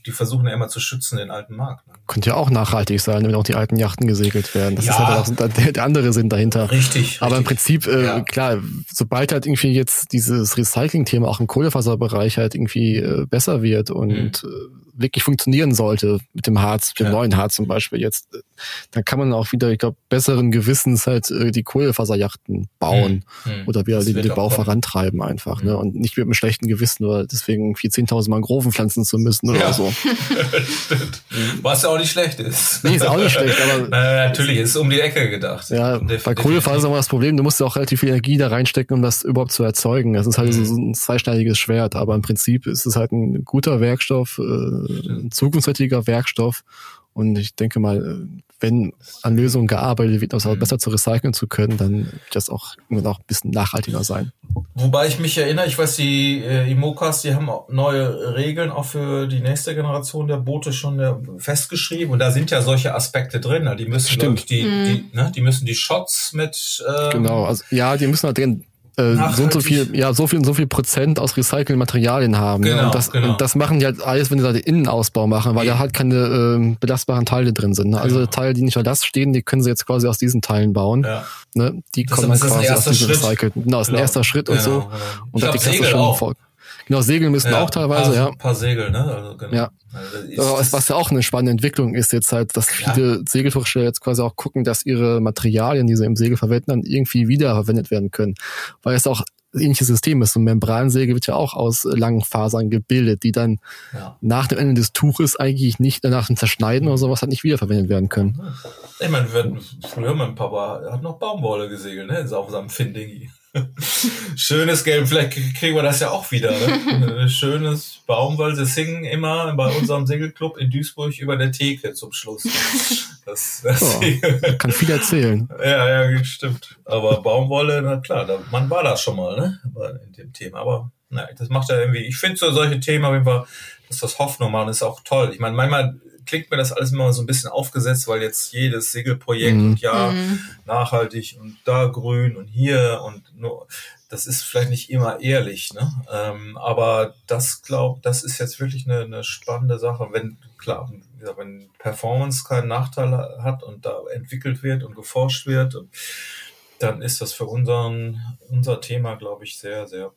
die versuchen ja immer zu schützen, den alten Markt. Ne? Könnte ja auch nachhaltig sein, wenn auch die alten Yachten gesegelt werden. Das ja, ist halt auch der, der andere Sinn dahinter. Richtig. Aber richtig. im Prinzip, äh, ja. klar, sobald halt irgendwie jetzt dieses Recycling-Thema auch im Kohlefaserbereich halt irgendwie äh, besser wird und mhm. äh, wirklich funktionieren sollte mit dem Harz, mit dem ja. neuen Harz zum Beispiel jetzt, dann kann man auch wieder, ich glaube, besseren Gewissens halt äh, die Kohlefaserjachten bauen hm. hm. oder wieder den, den Bau kommen. vorantreiben einfach, ne? Und nicht mit einem schlechten Gewissen oder deswegen 10.000 Mangroven pflanzen zu müssen oder ja. so. Was ja auch nicht schlecht ist. Nee, ist auch nicht schlecht, aber. naja, natürlich, ist um die Ecke gedacht. Ja, bei Kohlefaser war das Problem, du musst ja auch relativ viel Energie da reinstecken, um das überhaupt zu erzeugen. Das ist halt hm. so ein zweischneidiges Schwert, aber im Prinzip ist es halt ein guter Werkstoff, äh, ein zukunftsfähiger Werkstoff. Und ich denke mal, wenn an Lösungen gearbeitet wird, um es auch besser zu recyceln zu können, dann wird das auch, auch ein bisschen nachhaltiger sein. Wobei ich mich erinnere, ich weiß, die äh, Imokas, die haben auch neue Regeln auch für die nächste Generation der Boote schon äh, festgeschrieben. Und da sind ja solche Aspekte drin. Die müssen, Stimmt. Ich, die, mhm. die, ne, die müssen die Shots mit. Ähm, genau, also ja, die müssen halt drin äh, so und so viel, ja, so viel und so viel Prozent aus recycelten Materialien haben. Genau, ne? und, das, genau. und das machen die halt alles, wenn sie da den Innenausbau machen, weil ja. da halt keine äh, belastbaren Teile drin sind. Ne? Also genau. Teile, die nicht Last stehen, die können sie jetzt quasi aus diesen Teilen bauen. Ja. Ne? Die das kommen quasi aus diesem recycelten. Genau, ist ein erster Schritt und so. Genau. Und da die Klasse schon voll. Genau, Segeln müssen ja, auch teilweise, paar, ja. Ein paar Segel, ne? Also, genau. Ja. Also, was ja auch eine spannende Entwicklung ist jetzt halt, dass viele ja. Segeltuchsteller jetzt quasi auch gucken, dass ihre Materialien, die sie im Segel verwenden, dann irgendwie wiederverwendet werden können. Weil es auch ähnliches System ist. So ein Membransäge wird ja auch aus langen Fasern gebildet, die dann ja. nach dem Ende des Tuches eigentlich nicht nach dem Zerschneiden oder sowas halt nicht wiederverwendet werden können. Ich meine, wir früher mein Papa hat noch Baumwolle gesegelt, ne? Auf seinem Findingi. Schönes Gelb, vielleicht kriegen wir das ja auch wieder. Ne? Schönes Baumwolle, sie singen immer bei unserem Segelclub in Duisburg über der Theke zum Schluss. Das, das oh, kann viel erzählen. Ja, ja, stimmt. Aber Baumwolle, na klar, da, man war da schon mal, ne? In dem Thema. Aber na, das macht ja irgendwie, ich finde so solche Themen auf jeden Fall, dass das Hoffnung machen, ist auch toll. Ich meine, manchmal klingt mir das alles immer so ein bisschen aufgesetzt, weil jetzt jedes Segelprojekt mhm. und ja, mhm. nachhaltig und da grün und hier und nur, das ist vielleicht nicht immer ehrlich, ne? Ähm, aber das glaub, das ist jetzt wirklich eine, eine spannende Sache. Wenn, klar, wenn Performance keinen Nachteil hat und da entwickelt wird und geforscht wird, dann ist das für unseren, unser Thema, glaube ich, sehr, sehr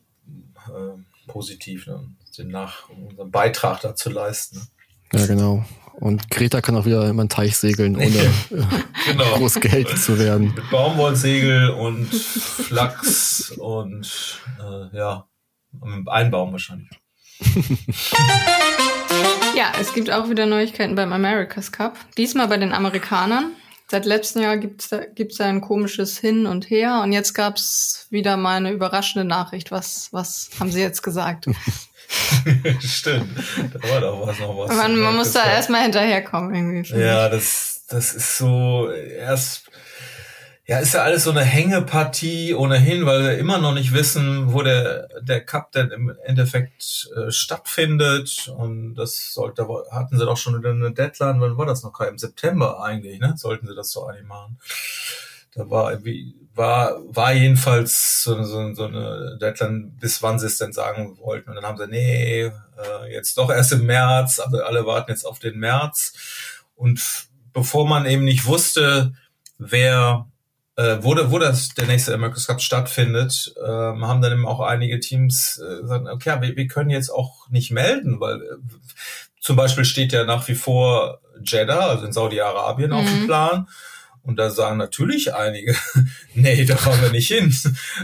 äh, positiv, ne? den nach unseren Beitrag dazu leisten. Ja, genau. Und Greta kann auch wieder immer einen Teich segeln, ohne genau. groß Geld zu werden. Mit Baumwollsegel und Flachs und äh, ja, mit einem Baum wahrscheinlich. ja, es gibt auch wieder Neuigkeiten beim America's Cup. Diesmal bei den Amerikanern. Seit letztem Jahr gibt's da, gibt's da ein komisches Hin und Her und jetzt gab's wieder mal eine überraschende Nachricht. Was, was haben sie jetzt gesagt? Stimmt. Da war doch was noch was. Man, man muss da erstmal hinterherkommen irgendwie. Ja, das, das ist so erst. Ja, ist ja alles so eine Hängepartie ohnehin, weil wir immer noch nicht wissen, wo der, der Cup denn im Endeffekt äh, stattfindet. Und das sollte, hatten sie doch schon wieder eine Deadline, wann war das noch? Im September eigentlich, ne? Sollten sie das so eigentlich machen. Da war irgendwie, war, war jedenfalls so, so, so eine Deadline, bis wann sie es denn sagen wollten. Und dann haben sie, nee, äh, jetzt doch erst im März, aber alle warten jetzt auf den März. Und bevor man eben nicht wusste, wer äh, wo, wo das der nächste America's Cup stattfindet, äh, haben dann eben auch einige Teams äh, gesagt, okay, wir, wir können jetzt auch nicht melden, weil äh, zum Beispiel steht ja nach wie vor Jeddah, also in Saudi-Arabien, mhm. auf dem mhm. Plan. Und da sagen natürlich einige, nee, da fahren wir nicht hin.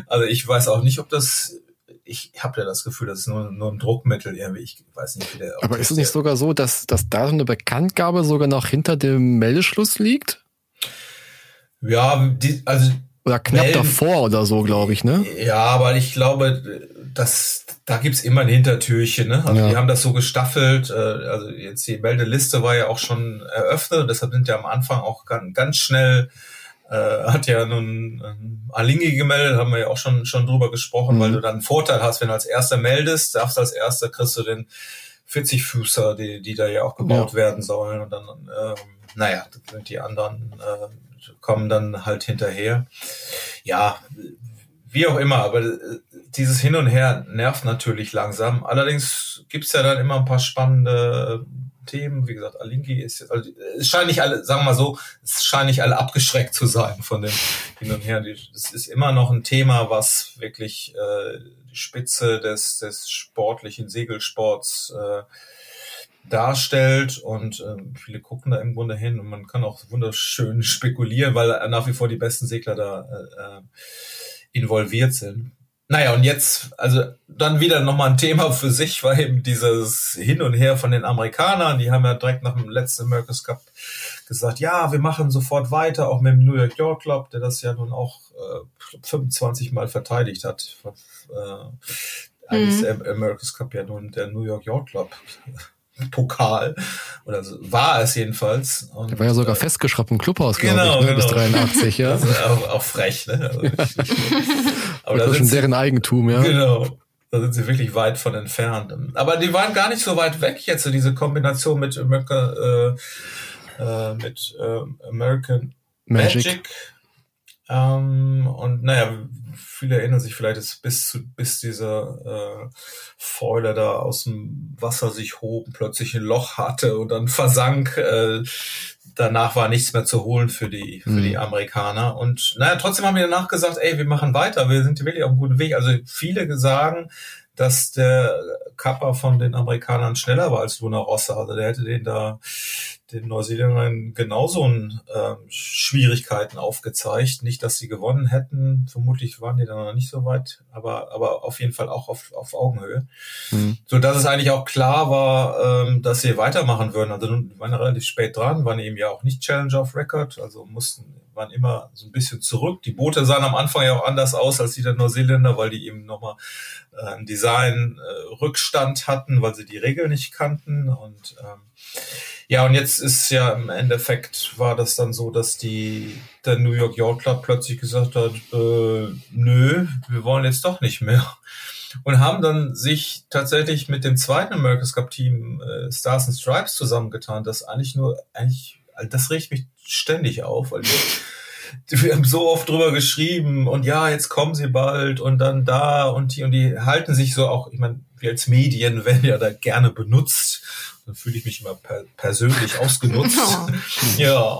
Also ich weiß auch nicht, ob das ich habe ja das Gefühl, das ist nur, nur ein Druckmittel irgendwie. Ich weiß nicht, wie der. Aber ist es nicht sogar so, dass, dass da so eine Bekanntgabe sogar noch hinter dem Meldeschluss liegt? Ja, die, also. Oder knapp melden, davor oder so, glaube ich, ne? Ja, aber ich glaube, dass da gibt's immer ein Hintertürchen, ne? Also ja. die haben das so gestaffelt, äh, also jetzt die Meldeliste war ja auch schon eröffnet, deshalb sind ja am Anfang auch ganz, ganz schnell äh, hat ja nun ähm, Alingi gemeldet, haben wir ja auch schon schon drüber gesprochen, mhm. weil du dann einen Vorteil hast, wenn du als erster meldest, darfst als erster kriegst du den 40 Füßer, die die da ja auch gebaut ja. werden sollen und dann ähm, naja, sind die anderen äh, kommen dann halt hinterher. Ja, wie auch immer, aber äh, dieses Hin und Her nervt natürlich langsam. Allerdings gibt's ja dann immer ein paar spannende Themen. Wie gesagt, Alinki ist jetzt, also es scheint nicht alle, sagen wir mal so, es scheint nicht alle abgeschreckt zu sein von dem Hin und Her. Es ist immer noch ein Thema, was wirklich äh, die Spitze des, des sportlichen Segelsports äh, darstellt und äh, viele gucken da im Grunde hin und man kann auch wunderschön spekulieren, weil nach wie vor die besten Segler da äh, äh, involviert sind. Naja, und jetzt, also dann wieder nochmal ein Thema für sich, war eben dieses Hin und Her von den Amerikanern. Die haben ja direkt nach dem letzten America's Cup gesagt, ja, wir machen sofort weiter, auch mit dem New York York Club, der das ja nun auch äh, 25 Mal verteidigt hat. Äh, eigentlich mhm. ist America's Cup ja nun der New York York Club. Pokal. Oder so, war es jedenfalls. Und, der war ja sogar festgeschraubt im Clubhaus, glaube genau, ich, ne? genau. bis 83, ja. Ist auch, auch frech, ne? Also, aber das ist schon deren Eigentum, ja. Genau. Da sind sie wirklich weit von entfernt. Aber die waren gar nicht so weit weg jetzt, so diese Kombination mit America, äh, äh, mit äh, American Magic. Magic. Ähm, und naja, viele erinnern sich vielleicht, dass bis zu, bis dieser äh, Foiler da aus dem Wasser sich hob, plötzlich ein Loch hatte und dann versank. Äh, danach war nichts mehr zu holen für die für mhm. die Amerikaner. Und naja, trotzdem haben wir danach gesagt, ey, wir machen weiter, wir sind wirklich auf einem guten Weg. Also viele sagen, dass der Kappa von den Amerikanern schneller war als Luna Rossa. Also der hätte den da den Neuseeländern genauso äh, Schwierigkeiten aufgezeigt. Nicht, dass sie gewonnen hätten, vermutlich waren die dann noch nicht so weit, aber, aber auf jeden Fall auch auf, auf Augenhöhe. Mhm. So dass es eigentlich auch klar war, ähm, dass sie weitermachen würden. Also waren relativ spät dran, waren eben ja auch nicht Challenger of Record, also mussten waren immer so ein bisschen zurück. Die Boote sahen am Anfang ja auch anders aus als die der Neuseeländer, weil die eben nochmal äh, einen Design-Rückstand äh, hatten, weil sie die Regeln nicht kannten. Und ähm, ja, und jetzt ist ja im Endeffekt war das dann so, dass die der New York Yacht Club plötzlich gesagt hat, äh, nö, wir wollen jetzt doch nicht mehr. Und haben dann sich tatsächlich mit dem zweiten America's Cup Team äh, Stars and Stripes zusammengetan, das eigentlich nur, eigentlich, das regt mich ständig auf, weil wir, wir haben so oft drüber geschrieben und ja, jetzt kommen sie bald und dann da und die und die halten sich so auch, ich meine, wir als Medien werden ja da gerne benutzt. Dann fühle ich mich immer per persönlich ausgenutzt. ja,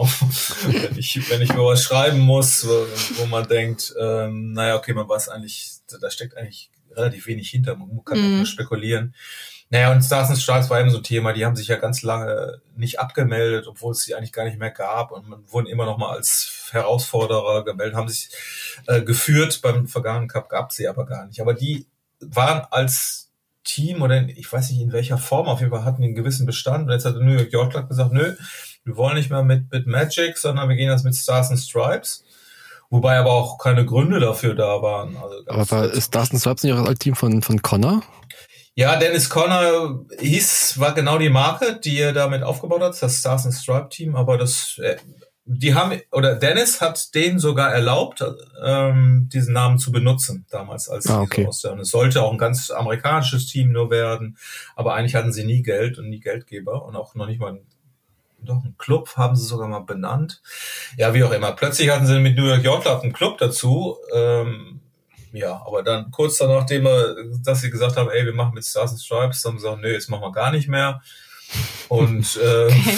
wenn ich, wenn ich mir was schreiben muss, wo, wo man denkt, ähm, naja, okay, man weiß eigentlich, da steckt eigentlich relativ wenig hinter, man kann mm. nur spekulieren. Naja, und Stars and Stripes war eben so ein Thema, die haben sich ja ganz lange nicht abgemeldet, obwohl es sie eigentlich gar nicht mehr gab und man wurden immer noch mal als Herausforderer gemeldet, haben sich äh, geführt, beim vergangenen Cup gab sie aber gar nicht. Aber die waren als Team oder in, ich weiß nicht in welcher Form, auf jeden Fall hatten die einen gewissen Bestand und jetzt hat der New York Yacht Club gesagt, nö, wir wollen nicht mehr mit, mit Magic, sondern wir gehen jetzt mit Stars and Stripes. Wobei aber auch keine Gründe dafür da waren. Also aber war Stars and Stripes nicht auch das Team von, von Connor? Ja, Dennis Conner hieß, war genau die Marke, die er damit aufgebaut hat, das Stars and Stripe Team, aber das, äh, die haben, oder Dennis hat denen sogar erlaubt, ähm, diesen Namen zu benutzen, damals als ah, okay. Und es sollte auch ein ganz amerikanisches Team nur werden, aber eigentlich hatten sie nie Geld und nie Geldgeber und auch noch nicht mal ein doch einen Club haben sie sogar mal benannt. Ja, wie auch immer. Plötzlich hatten sie mit New York Yacht Club einen Club dazu. Ähm, ja, aber dann kurz danach, nachdem wir, dass sie gesagt haben, ey, wir machen mit Stars and Stripes, haben sie gesagt, nö, jetzt machen wir gar nicht mehr. Und äh, okay.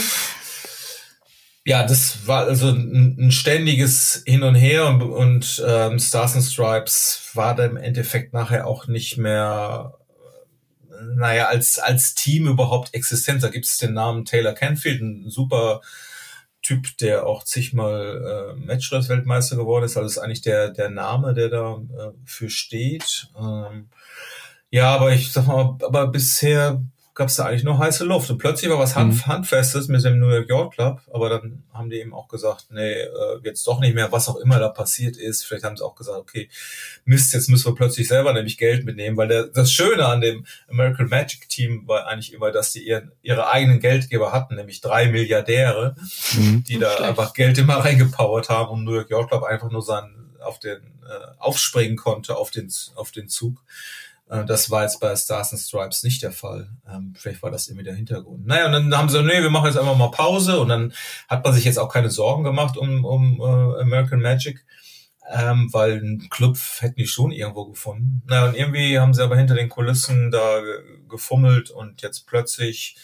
Ja, das war also ein, ein, ständiges Hin und Her und, und ähm, Stars and Stripes war dann im Endeffekt nachher auch nicht mehr naja, als, als Team überhaupt existent. Da gibt es den Namen Taylor Canfield, ein super Typ, der auch zigmal äh, Matchless-Weltmeister geworden ist. Also ist eigentlich der, der Name, der da äh, für steht. Ähm, ja, aber ich sag mal, aber bisher gab es da eigentlich nur heiße Luft. Und plötzlich war was Hand, mhm. Handfestes mit dem New York Yacht Club, aber dann haben die eben auch gesagt, nee, äh, jetzt doch nicht mehr, was auch immer da passiert ist. Vielleicht haben sie auch gesagt, okay, Mist, jetzt müssen wir plötzlich selber nämlich Geld mitnehmen, weil der, das Schöne an dem American Magic Team war eigentlich immer, dass die ihren, ihre eigenen Geldgeber hatten, nämlich drei Milliardäre, mhm. die da Schlecht. einfach Geld immer reingepowert haben und New York Yacht Club einfach nur seinen auf den äh, aufspringen konnte auf den auf den Zug. Äh, das war jetzt bei Stars and Stripes nicht der Fall. Ähm, vielleicht war das irgendwie der Hintergrund. Naja, und dann haben sie, nee, wir machen jetzt einfach mal Pause und dann hat man sich jetzt auch keine Sorgen gemacht um, um uh, American Magic, ähm, weil einen Club hätten die schon irgendwo gefunden. Naja, und irgendwie haben sie aber hinter den Kulissen da gefummelt und jetzt plötzlich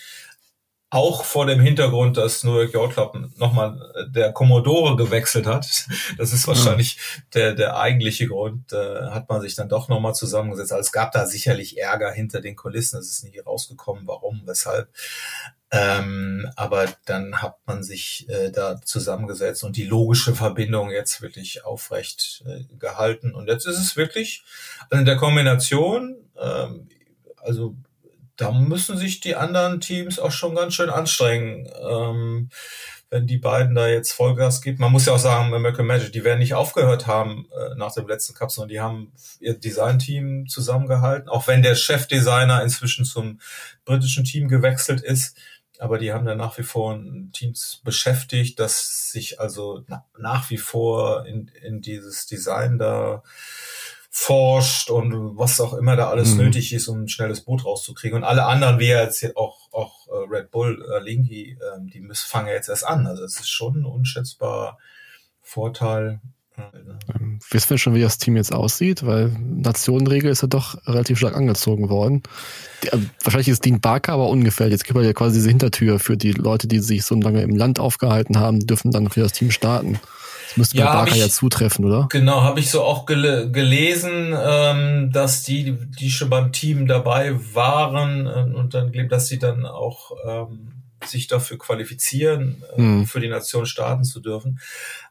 auch vor dem Hintergrund, dass New York Yacht Club nochmal äh, der Commodore gewechselt hat. Das ist wahrscheinlich ja. der, der eigentliche Grund, äh, hat man sich dann doch nochmal zusammengesetzt. Also es gab da sicherlich Ärger hinter den Kulissen. Es ist nicht rausgekommen, warum, weshalb. Ähm, aber dann hat man sich äh, da zusammengesetzt und die logische Verbindung jetzt wirklich aufrecht äh, gehalten. Und jetzt ist es wirklich also in der Kombination, ähm, also da müssen sich die anderen Teams auch schon ganz schön anstrengen, ähm, wenn die beiden da jetzt Vollgas gibt. Man muss ja auch sagen, American Magic, die werden nicht aufgehört haben äh, nach dem letzten Cup, sondern die haben ihr Designteam zusammengehalten, auch wenn der Chefdesigner inzwischen zum britischen Team gewechselt ist. Aber die haben da nach wie vor Teams beschäftigt, das sich also na, nach wie vor in, in dieses Design da forscht und was auch immer da alles mhm. nötig ist, um ein schnelles Boot rauszukriegen. Und alle anderen, wie jetzt auch, auch äh, Red Bull, äh, Linky, äh, die müssen, fangen jetzt erst an. Also es ist schon ein unschätzbarer Vorteil. Ähm, wissen wir schon, wie das Team jetzt aussieht? Weil Nationenregel ist ja doch relativ stark angezogen worden. Die, äh, wahrscheinlich ist Dean Barker aber ungefährdet. Jetzt gibt es ja quasi diese Hintertür für die Leute, die sich so lange im Land aufgehalten haben, dürfen dann für das Team starten. Das müsste ja, bei Barker ich, ja zutreffen, oder? Genau, habe ich so auch gel gelesen, ähm, dass die, die schon beim Team dabei waren äh, und dann, dass sie dann auch ähm, sich dafür qualifizieren, äh, mhm. für die Nation starten zu dürfen.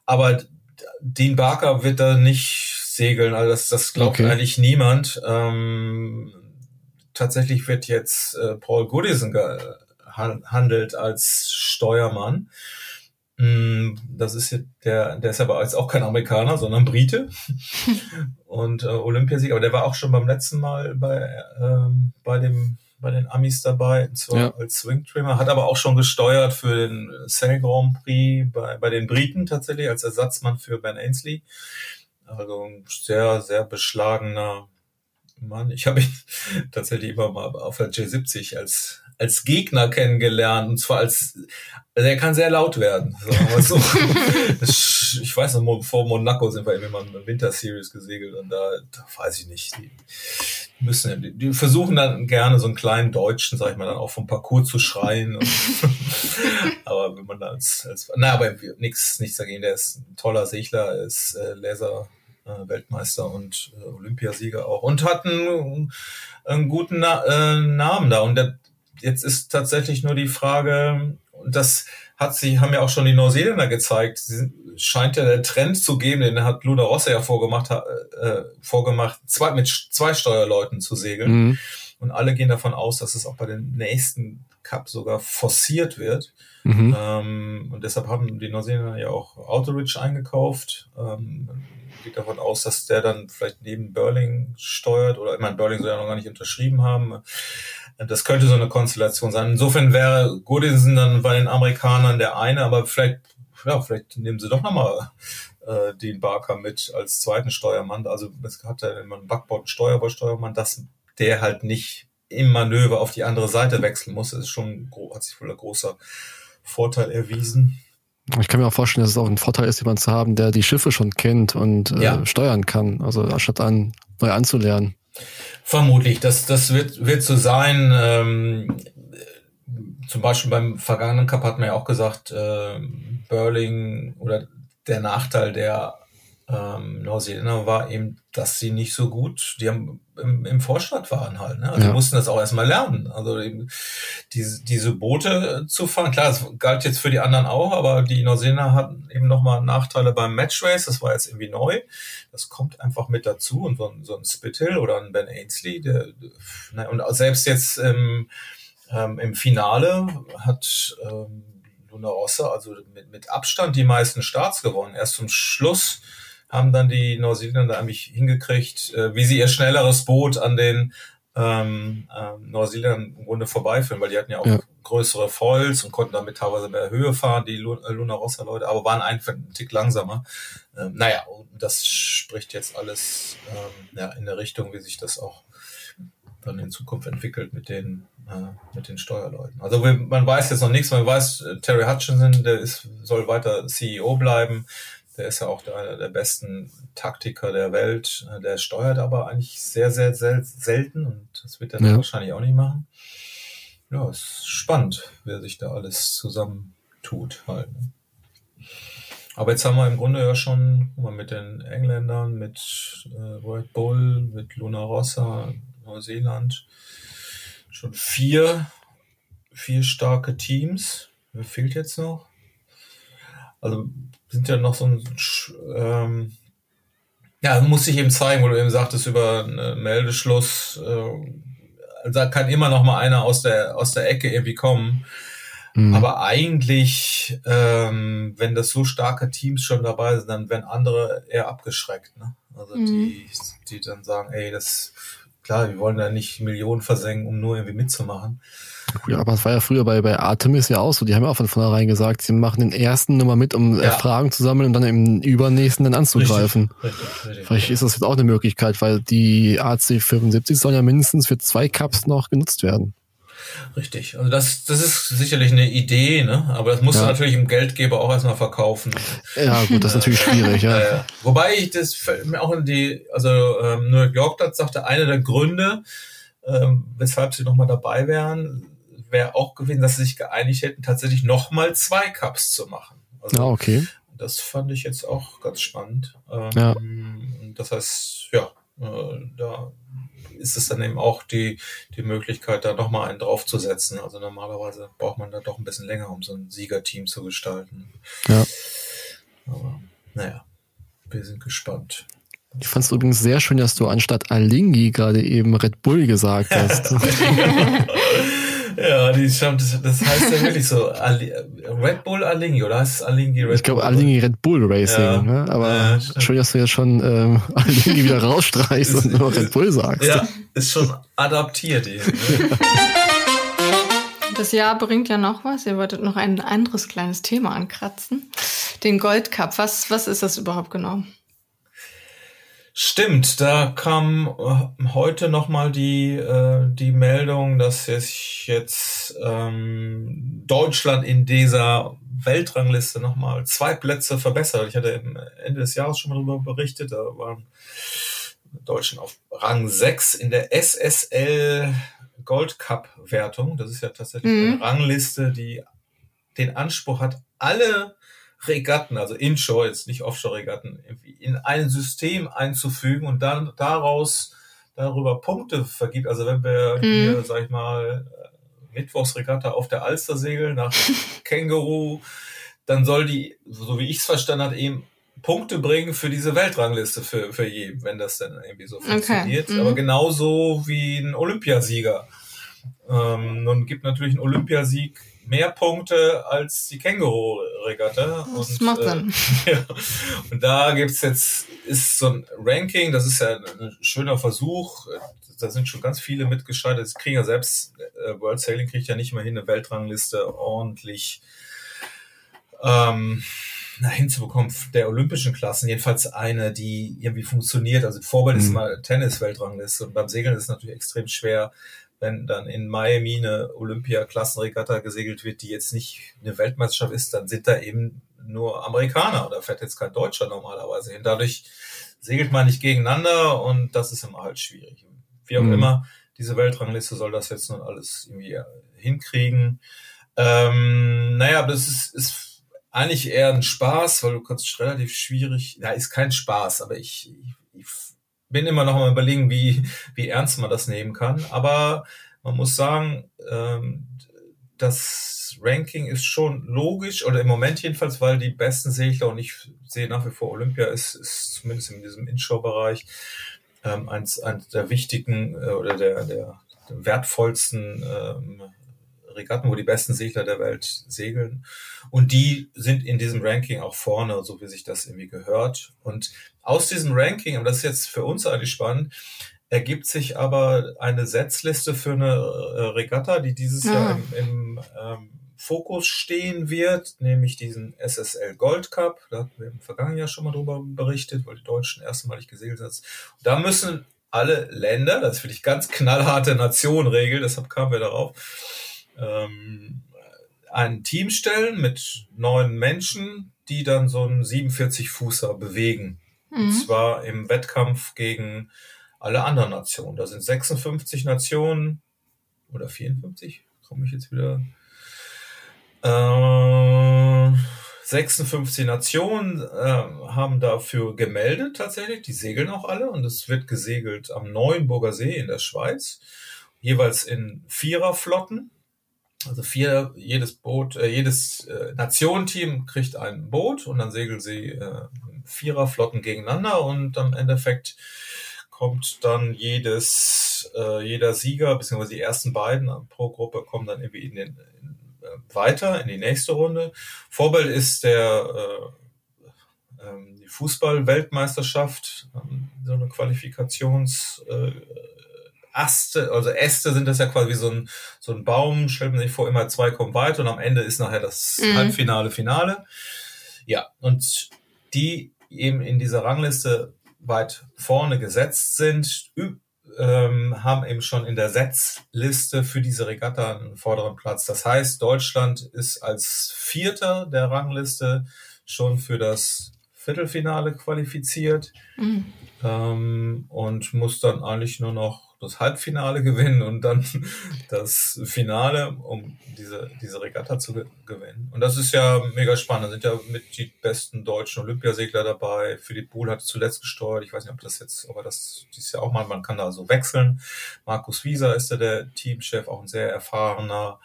Aber Dean Barker wird da nicht segeln, also das, das glaubt okay. eigentlich niemand. Ähm, tatsächlich wird jetzt äh, Paul Goodison gehandelt als Steuermann. Mm, das ist der, der ist aber jetzt auch kein Amerikaner, sondern Brite und äh, Olympiasieger. Aber der war auch schon beim letzten Mal bei, ähm, bei dem bei den Amis dabei, und zwar ja. als Swing Trimmer, hat aber auch schon gesteuert für den Sail Grand Prix bei, bei den Briten tatsächlich als Ersatzmann für Ben Ainsley. Also ein sehr, sehr beschlagener Mann. Ich habe ihn tatsächlich immer mal auf der J70 als als Gegner kennengelernt und zwar als also er kann sehr laut werden. So. ich weiß noch, vor Monaco sind wir immer mal in Winter Series gesegelt und da, da weiß ich nicht. Die müssen, die, die versuchen dann gerne so einen kleinen Deutschen, sag ich mal, dann auch vom Parcours zu schreien. Und, aber wenn man da als, als na, aber nichts, nichts dagegen. Der ist ein toller Segler, ist äh, Laser. Äh, Weltmeister und äh, Olympiasieger auch und hat einen, einen guten Na äh, Namen da und der, jetzt ist tatsächlich nur die Frage, das hat sie, haben ja auch schon die Neuseeländer gezeigt, sie, scheint ja der Trend zu geben, den hat Luna Rossa ja vorgemacht, äh, vorgemacht, zwei, mit zwei Steuerleuten zu segeln. Mhm. Und alle gehen davon aus, dass es auch bei den nächsten Cup sogar forciert wird. Mhm. Ähm, und deshalb haben die Neuseeländer ja auch Autoridge eingekauft. Ähm, geht davon aus, dass der dann vielleicht neben Burling steuert oder ich meine, Burling soll ja noch gar nicht unterschrieben haben. Das könnte so eine Konstellation sein. Insofern wäre Goodison dann bei den Amerikanern der eine, aber vielleicht, ja, vielleicht nehmen sie doch nochmal äh, den Barker mit als zweiten Steuermann. Also es hat ja immer einen Backbord, einen Steuerbordsteuermann, dass der halt nicht im Manöver auf die andere Seite wechseln muss. Das ist schon, hat sich wohl ein großer Vorteil erwiesen. Ich kann mir auch vorstellen, dass es auch ein Vorteil ist, jemanden zu haben, der die Schiffe schon kennt und äh, ja. steuern kann. Also anstatt an, neu anzulernen. Vermutlich, das, das wird, wird so sein. Ähm, zum Beispiel beim vergangenen Cup hat man ja auch gesagt, äh, Burling oder der Nachteil der ähm, Neuseeländer war eben, dass sie nicht so gut, die haben im, im Vorstand waren halt, ne? Also ja. die mussten das auch erstmal lernen. Also eben diese, diese Boote zu fahren, klar, das galt jetzt für die anderen auch, aber die Neuseeländer hatten eben nochmal Nachteile beim Matchrace, das war jetzt irgendwie neu. Das kommt einfach mit dazu und so ein, so ein Spithill oder ein Ben Ainsley, der, ne, und selbst jetzt im, ähm, im Finale hat ähm, Luna Rossa also mit, mit Abstand die meisten Starts gewonnen. Erst zum Schluss haben dann die Neuseeländer eigentlich hingekriegt, äh, wie sie ihr schnelleres Boot an den ähm, ähm, Neuseeländern im Grunde vorbeiführen, weil die hatten ja auch ja. größere Foils und konnten damit teilweise mehr Höhe fahren, die äh, Luna Rossa Leute, aber waren einfach einen Tick langsamer. Ähm, naja, das spricht jetzt alles ähm, ja, in der Richtung, wie sich das auch dann in Zukunft entwickelt mit den äh, mit den Steuerleuten. Also man weiß jetzt noch nichts, man weiß, äh, Terry Hutchinson, der ist, soll weiter CEO bleiben. Der ist ja auch einer der besten Taktiker der Welt. Der steuert aber eigentlich sehr, sehr, sehr selten und das wird er ja. wahrscheinlich auch nicht machen. Ja, ist spannend, wer sich da alles zusammen tut halt. Ne? Aber jetzt haben wir im Grunde ja schon mit den Engländern, mit äh, Red Bull, mit Luna Rossa, Neuseeland schon vier, vier starke Teams. Wer fehlt jetzt noch? Also sind ja noch so ein, ähm, ja, muss sich eben zeigen, wo du eben sagtest über einen Meldeschluss, äh, da kann immer noch mal einer aus der, aus der Ecke irgendwie kommen. Mhm. Aber eigentlich, ähm, wenn das so starke Teams schon dabei sind, dann werden andere eher abgeschreckt. Ne? Also mhm. die, die dann sagen, ey, das klar, wir wollen da nicht Millionen versenken, um nur irgendwie mitzumachen. Ja, aber es war ja früher bei, bei Artemis ja auch so. Die haben ja auch von vornherein gesagt, sie machen den ersten Nummer mit, um ja. Fragen zu sammeln und dann im übernächsten dann anzugreifen. Richtig, richtig, richtig, Vielleicht ist das jetzt auch eine Möglichkeit, weil die AC75 sollen ja mindestens für zwei Cups noch genutzt werden. Richtig. Also das, das ist sicherlich eine Idee, ne? Aber das musst ja. du natürlich im Geldgeber auch erstmal verkaufen. Ja, gut, das ist natürlich schwierig, ja. Wobei ich das fällt mir auch in die, also ähm, New York das sagte, einer der Gründe, ähm, weshalb sie nochmal dabei wären, wäre auch gewesen, dass sie sich geeinigt hätten, tatsächlich nochmal zwei Cups zu machen. Also, ah, okay. Das fand ich jetzt auch ganz spannend. Ähm, ja. Das heißt, ja, äh, da ist es dann eben auch die, die Möglichkeit, da nochmal einen draufzusetzen. Also normalerweise braucht man da doch ein bisschen länger, um so ein Siegerteam zu gestalten. Ja. Aber naja, wir sind gespannt. Ich fand es übrigens sehr schön, dass du anstatt Alingi gerade eben Red Bull gesagt hast. Ja, die stimmt, das heißt ja wirklich so. Red Bull Alingi, oder heißt es Alingi Red Bull? Ich glaube Alingi Red Bull Racing, ja. ne? Aber ja, schön, dass du jetzt schon ähm, Alingi wieder rausstreichst und nur Red Bull sagst. Ja, ist schon adaptiert hier. Ne? Das Jahr bringt ja noch was. Ihr wolltet noch ein anderes kleines Thema ankratzen. Den Gold Cup. Was, was ist das überhaupt genau? Stimmt, da kam äh, heute nochmal die, äh, die Meldung, dass sich jetzt ähm, Deutschland in dieser Weltrangliste nochmal zwei Plätze verbessert. Ich hatte Ende des Jahres schon mal darüber berichtet, da waren Deutschland auf Rang 6 in der SSL Gold Cup Wertung. Das ist ja tatsächlich mhm. eine Rangliste, die den Anspruch hat, alle Regatten, also Inshore, jetzt nicht Offshore-Regatten, in ein System einzufügen und dann daraus darüber Punkte vergibt. Also wenn wir mhm. hier, sag ich mal, Mittwochsregatta auf der Alster segeln nach Känguru, dann soll die, so wie ich es verstanden habe, eben Punkte bringen für diese Weltrangliste für, für jeden, wenn das dann irgendwie so funktioniert. Okay. Mhm. Aber genauso wie ein Olympiasieger. Ähm, nun gibt natürlich ein Olympiasieg mehr Punkte als die Känguru-Regatta. Das und, macht Sinn. Äh, ja. Und da gibt's jetzt, ist so ein Ranking, das ist ja ein schöner Versuch. Da sind schon ganz viele mitgeschaltet. Sie kriegen ja selbst, äh, World Sailing kriegt ja nicht mal hin, eine Weltrangliste ordentlich ähm, hinzubekommen der olympischen Klassen, jedenfalls eine, die irgendwie funktioniert. Also Vorbild mhm. ist mal Tennis-Weltrangliste und beim Segeln ist es natürlich extrem schwer, wenn dann in Miami eine Olympia-Klassenregatta gesegelt wird, die jetzt nicht eine Weltmeisterschaft ist, dann sind da eben nur Amerikaner oder fährt jetzt kein Deutscher normalerweise hin. Dadurch segelt man nicht gegeneinander und das ist immer halt schwierig. Wie auch mhm. immer, diese Weltrangliste soll das jetzt nun alles irgendwie hinkriegen. Ähm, naja, das ist, ist eigentlich eher ein Spaß, weil du kannst relativ schwierig, ja, ist kein Spaß, aber ich, ich, ich bin immer noch mal überlegen, wie, wie ernst man das nehmen kann. Aber man muss sagen, ähm, das Ranking ist schon logisch, oder im Moment jedenfalls, weil die besten Segler, und ich sehe nach wie vor Olympia, ist, ist zumindest in diesem Inshore-Bereich ähm, eins, eins der wichtigen äh, oder der, der, wertvollsten ähm, Regatten, wo die besten Segler der Welt segeln. Und die sind in diesem Ranking auch vorne, so wie sich das irgendwie gehört. Und aus diesem Ranking, und das ist jetzt für uns eigentlich spannend, ergibt sich aber eine Setzliste für eine äh, Regatta, die dieses ja. Jahr im, im ähm, Fokus stehen wird, nämlich diesen SSL Gold Cup. Da hatten wir im vergangenen Jahr schon mal drüber berichtet, weil die Deutschen erstmalig gesegelt sind. Da müssen alle Länder, das für dich ganz knallharte Nationenregel, deshalb kamen wir darauf, ähm, ein Team stellen mit neun Menschen, die dann so einen 47-Fußer bewegen. Mhm. Und zwar im Wettkampf gegen alle anderen Nationen. Da sind 56 Nationen oder 54, komme ich jetzt wieder. Äh, 56 Nationen äh, haben dafür gemeldet tatsächlich. Die segeln auch alle und es wird gesegelt am Neuenburger See in der Schweiz, jeweils in Viererflotten. Also vier, jedes Boot, äh, jedes äh, Nationenteam kriegt ein Boot und dann segeln sie äh, Viererflotten gegeneinander und am Endeffekt kommt dann jedes, äh, jeder Sieger, beziehungsweise die ersten beiden pro Gruppe kommen dann irgendwie in den, in, äh, weiter in die nächste Runde. Vorbild ist der äh, ähm, die Fußball-Weltmeisterschaft, ähm, so eine Qualifikations äh, Aste, also Äste sind das ja quasi wie so ein, so ein Baum, stellt man sich vor, immer zwei kommen weiter und am Ende ist nachher das mhm. Halbfinale, Finale. Ja, und die eben in dieser Rangliste weit vorne gesetzt sind, ähm, haben eben schon in der Setzliste für diese Regatta einen vorderen Platz. Das heißt, Deutschland ist als Vierter der Rangliste schon für das Viertelfinale qualifiziert mhm. ähm, und muss dann eigentlich nur noch das Halbfinale gewinnen und dann das Finale, um diese, diese Regatta zu gewinnen. Und das ist ja mega spannend. Da sind ja mit die besten deutschen Olympiasegler dabei. Philipp Buhl hat zuletzt gesteuert. Ich weiß nicht, ob das jetzt, ob er das dieses Jahr auch mal, man kann da so wechseln. Markus Wieser ist ja der Teamchef, auch ein sehr erfahrener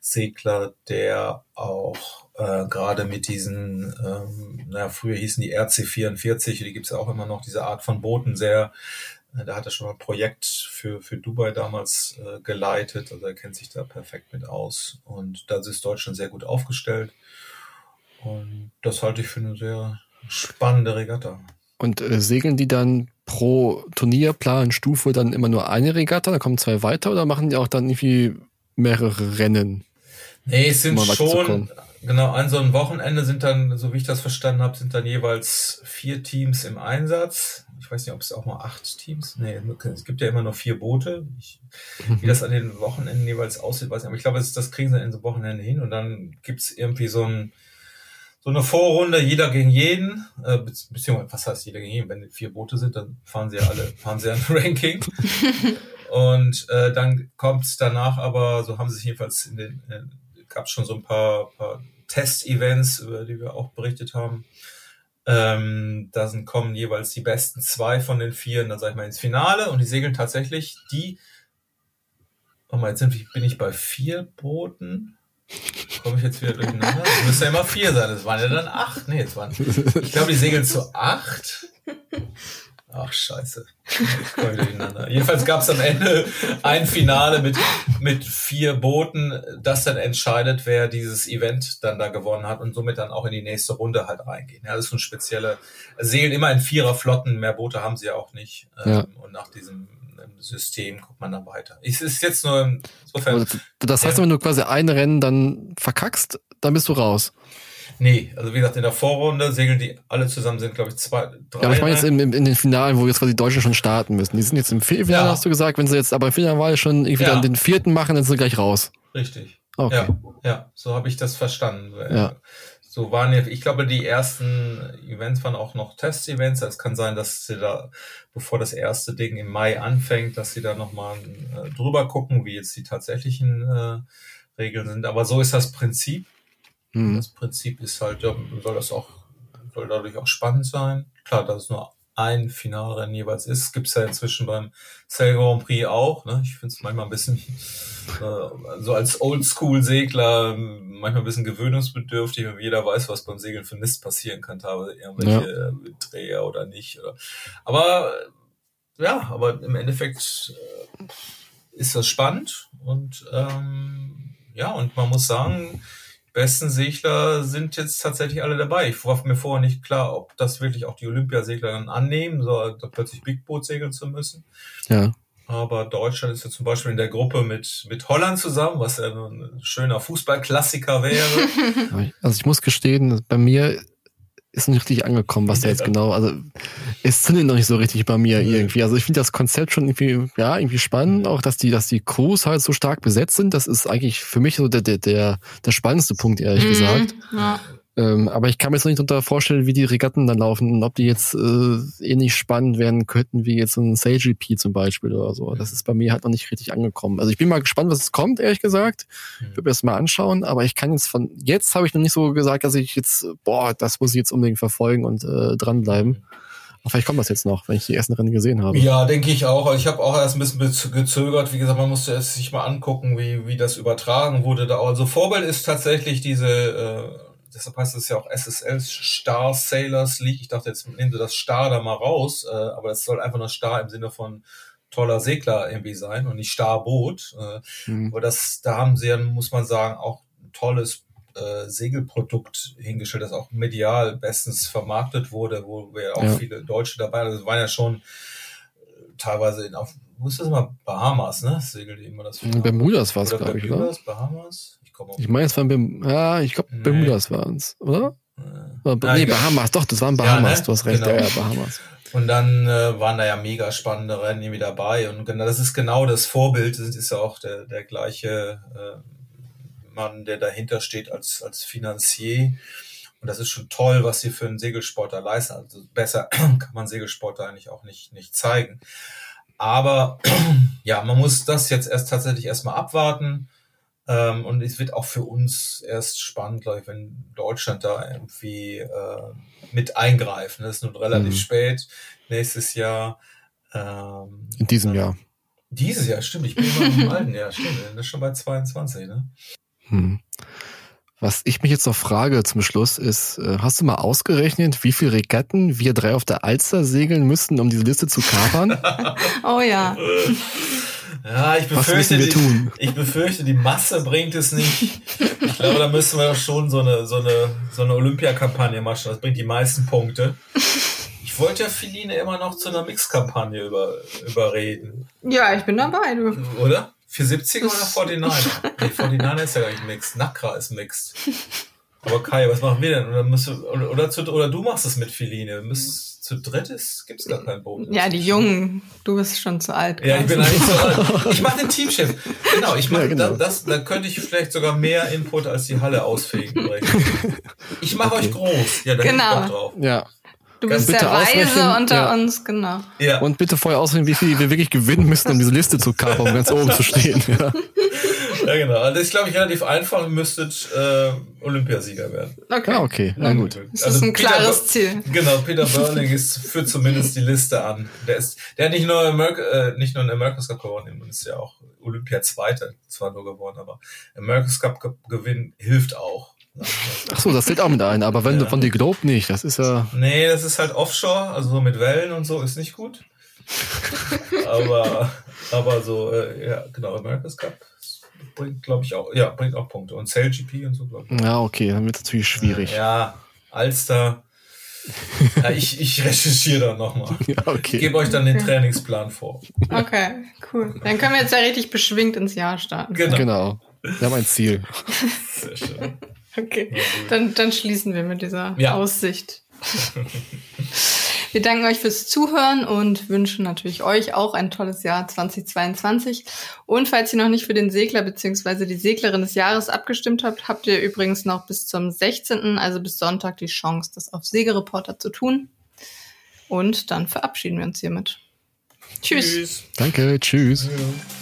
Segler, der auch äh, gerade mit diesen, ähm, naja, früher hießen die RC44, die gibt's ja auch immer noch, diese Art von Booten sehr, da hat er schon mal ein Projekt für, für Dubai damals äh, geleitet, also er kennt sich da perfekt mit aus und da ist Deutschland sehr gut aufgestellt und das halte ich für eine sehr spannende Regatta. Und äh, segeln die dann pro Turnierplanstufe dann immer nur eine Regatta, da kommen zwei weiter oder machen die auch dann irgendwie mehrere Rennen? Nee, es sind schon, genau, an so einem Wochenende sind dann, so wie ich das verstanden habe, sind dann jeweils vier Teams im Einsatz. Ich weiß nicht, ob es auch mal acht Teams, nee, es gibt ja immer nur vier Boote. Ich, wie das an den Wochenenden jeweils aussieht, weiß ich nicht, aber ich glaube, das, das kriegen sie in so Wochenende hin und dann gibt's irgendwie so ein, so eine Vorrunde, jeder gegen jeden, äh, beziehungsweise, was heißt jeder gegen jeden? Wenn vier Boote sind, dann fahren sie ja alle, fahren sie ja ein Ranking. Und äh, dann kommt danach aber, so haben sie sich jedenfalls in den, äh, gab es schon so ein paar, paar Test-Events, über die wir auch berichtet haben. Ähm, da sind, kommen jeweils die besten zwei von den vier, dann sag ich mal, ins Finale und die segeln tatsächlich die. Warte mal, jetzt bin ich bei vier Booten. Komme ich jetzt wieder durcheinander? Das müsste ja immer vier sein. Das waren ja dann acht. Nee, jetzt waren. Ich glaube, die segeln zu acht. Ach, scheiße. Jedenfalls gab es am Ende ein Finale mit, mit vier Booten, das dann entscheidet, wer dieses Event dann da gewonnen hat und somit dann auch in die nächste Runde halt reingehen. Ja, das ist so ein spezielle, segeln immer in Viererflotten, mehr Boote haben sie ja auch nicht. Ähm, ja. Und nach diesem ähm, System guckt man dann weiter. Es ist jetzt nur insofern. Das heißt, wenn du quasi ein Rennen dann verkackst, dann bist du raus. Nee, also wie gesagt, in der Vorrunde segeln die alle zusammen, sind glaube ich zwei, drei. Ja, aber ich meine jetzt in, in, in den Finalen, wo jetzt quasi die Deutschen schon starten müssen. Die sind jetzt im Viertelfinale, ja. hast du gesagt, wenn sie jetzt aber im Finale schon irgendwie ja. dann den vierten machen, dann sind sie gleich raus. Richtig. Okay. Ja, ja so habe ich das verstanden. Ja. So waren ja, ich glaube, die ersten Events waren auch noch Test-Events. Es kann sein, dass sie da, bevor das erste Ding im Mai anfängt, dass sie da nochmal äh, drüber gucken, wie jetzt die tatsächlichen äh, Regeln sind. Aber so ist das Prinzip. Mhm. Das Prinzip ist halt, soll das auch, soll dadurch auch spannend sein. Klar, dass es nur ein Finalrennen jeweils ist, gibt's ja inzwischen beim Sail Grand Prix auch. Ne? Ich finde es manchmal ein bisschen äh, so als Oldschool-Segler manchmal ein bisschen gewöhnungsbedürftig und jeder weiß, was beim Segeln für Mist passieren kann, teilweise irgendwelche ja. Äh, Dreher oder nicht. Oder. Aber ja, aber im Endeffekt äh, ist das spannend und ähm, ja, und man muss sagen, besten Segler sind jetzt tatsächlich alle dabei. Ich war mir vorher nicht klar, ob das wirklich auch die Olympiasegler dann annehmen, so plötzlich Big Boot segeln zu müssen. Ja. Aber Deutschland ist ja zum Beispiel in der Gruppe mit, mit Holland zusammen, was ja ein schöner Fußballklassiker wäre. Also ich muss gestehen, bei mir ist nicht richtig angekommen, was da jetzt genau, also es zündet noch nicht so richtig bei mir irgendwie. Also ich finde das Konzept schon irgendwie, ja, irgendwie spannend, auch dass die, dass die Crews halt so stark besetzt sind. Das ist eigentlich für mich so der, der, der, der spannendste Punkt, ehrlich mhm, gesagt. Ja. Ähm, aber ich kann mir jetzt noch nicht unter vorstellen, wie die Regatten dann laufen und ob die jetzt äh, ähnlich spannend werden könnten wie jetzt ein SailGP zum Beispiel oder so. Das ist bei mir halt noch nicht richtig angekommen. Also ich bin mal gespannt, was es kommt, ehrlich gesagt. Ich würde mir das mal anschauen, aber ich kann jetzt von jetzt habe ich noch nicht so gesagt, dass ich jetzt, boah, das muss ich jetzt unbedingt verfolgen und äh, dranbleiben. Aber vielleicht kommt das jetzt noch, wenn ich die ersten Rennen gesehen habe. Ja, denke ich auch. Ich habe auch erst ein bisschen gezögert. Wie gesagt, man musste es sich mal angucken, wie, wie das übertragen wurde. Da also Vorbild ist tatsächlich diese äh, deshalb heißt es ja auch SSL Star Sailors League. Ich dachte, jetzt nehmen sie das Star da mal raus, äh, aber es soll einfach nur Star im Sinne von toller Segler irgendwie sein und nicht Starboot. Äh, mhm. Aber das, da haben sie ja, muss man sagen, auch ein tolles äh, Segelprodukt hingestellt, das auch medial bestens vermarktet wurde, wo wir auch ja. viele Deutsche dabei, also waren ja schon äh, teilweise in, auf, wo ist das mal? Bahamas, ne? Segelt immer das. Bermudas war es, glaube ich, oder? Bahamas? Ich meine, es waren Berm ja, ich glaube, nee. Bermudas waren es, oder? Äh, nee, Bahamas, doch, das waren Bahamas, ja, ne? du hast recht, genau. ja, ja, Bahamas. Und dann äh, waren da ja mega spannende Rennen irgendwie dabei. Und genau, das ist genau das Vorbild, das ist ja auch der, der gleiche äh, Mann, der dahinter steht als, als Finanzier. Und das ist schon toll, was sie für einen Segelsportler leisten. Also besser kann man Segelsportler eigentlich auch nicht, nicht zeigen. aber ja, man muss das jetzt erst tatsächlich erstmal abwarten. Ähm, und es wird auch für uns erst spannend, glaube ich, wenn Deutschland da irgendwie äh, mit eingreift. Das ist nun relativ mhm. spät, nächstes Jahr. Ähm, In diesem Jahr. Dieses Jahr, stimmt. Ich bin immer im alten Jahr, stimmt. Das ist schon bei 22, ne? Hm. Was ich mich jetzt noch frage zum Schluss ist, äh, hast du mal ausgerechnet, wie viele Regatten wir drei auf der Alster segeln müssten, um diese Liste zu kapern? oh ja. Ja, ich befürchte, die, ich befürchte, die Masse bringt es nicht. Ich glaube, da müssen wir schon so eine, so eine, so eine Olympiakampagne machen. Das bringt die meisten Punkte. Ich wollte ja Feline immer noch zu einer Mixkampagne über, überreden. Ja, ich bin dabei, du. Oder? Für 70 oder 49er? nee, 49er ist ja gar nicht mixed. Nakra ist mixed. Aber Kai, was machen wir denn? Oder, musst du, oder, oder, zu, oder du machst es mit Feline. Müsst, zu dritt ist, gibt's gar keinen Boden. Ja, die Jungen. Du bist schon zu alt. Ja, ich bin eigentlich zu alt. Ich mache den Teamchef. Genau, ich mache ja, genau. da, das, da könnte ich vielleicht sogar mehr Input als die Halle ausfegen. Ich mache okay. euch groß. Ja, da genau. ich drauf. Ja. Du bist der Weise unter ja. uns, genau. Ja. Und bitte vorher ausrechnen, wie viel wir wirklich gewinnen müssen, um diese Liste zu kapern, um ganz oben zu stehen. Ja, ja genau. Also das ist, glaube ich, relativ einfach. Ihr müsstet äh, Olympiasieger werden. Okay. Ah, okay. Na gut. Das also ist ein Peter klares Ziel. Genau, Peter Burling ist, führt zumindest die Liste an. Der ist, der hat nicht nur, America, äh, nicht nur einen America's Cup gewonnen, ist ja auch Olympia-Zweiter zwar nur geworden, aber America's Cup Gewinn hilft auch. Ach so, das zählt auch mit ein, aber wenn ja. du von die Globe nicht, das ist ja. Nee, das ist halt Offshore, also so mit Wellen und so ist nicht gut. aber, aber so, äh, ja, genau, America's Cup bringt, glaube ich, auch, ja, bringt auch Punkte. Und Cell GP und so, glaube ich. Ja, okay, dann wird es natürlich schwierig. Ja, Alster. ja, ich, ich recherchiere dann nochmal. Ja, okay. Ich gebe euch dann den okay. Trainingsplan vor. Okay, cool. Dann können wir jetzt ja richtig beschwingt ins Jahr starten. Genau. genau. Wir haben ein Ziel. Sehr schön. Okay, dann, dann schließen wir mit dieser ja. Aussicht. wir danken euch fürs Zuhören und wünschen natürlich euch auch ein tolles Jahr 2022. Und falls ihr noch nicht für den Segler bzw. die Seglerin des Jahres abgestimmt habt, habt ihr übrigens noch bis zum 16., also bis Sonntag, die Chance, das auf Segereporter zu tun. Und dann verabschieden wir uns hiermit. Tschüss. tschüss. Danke, tschüss. Ja.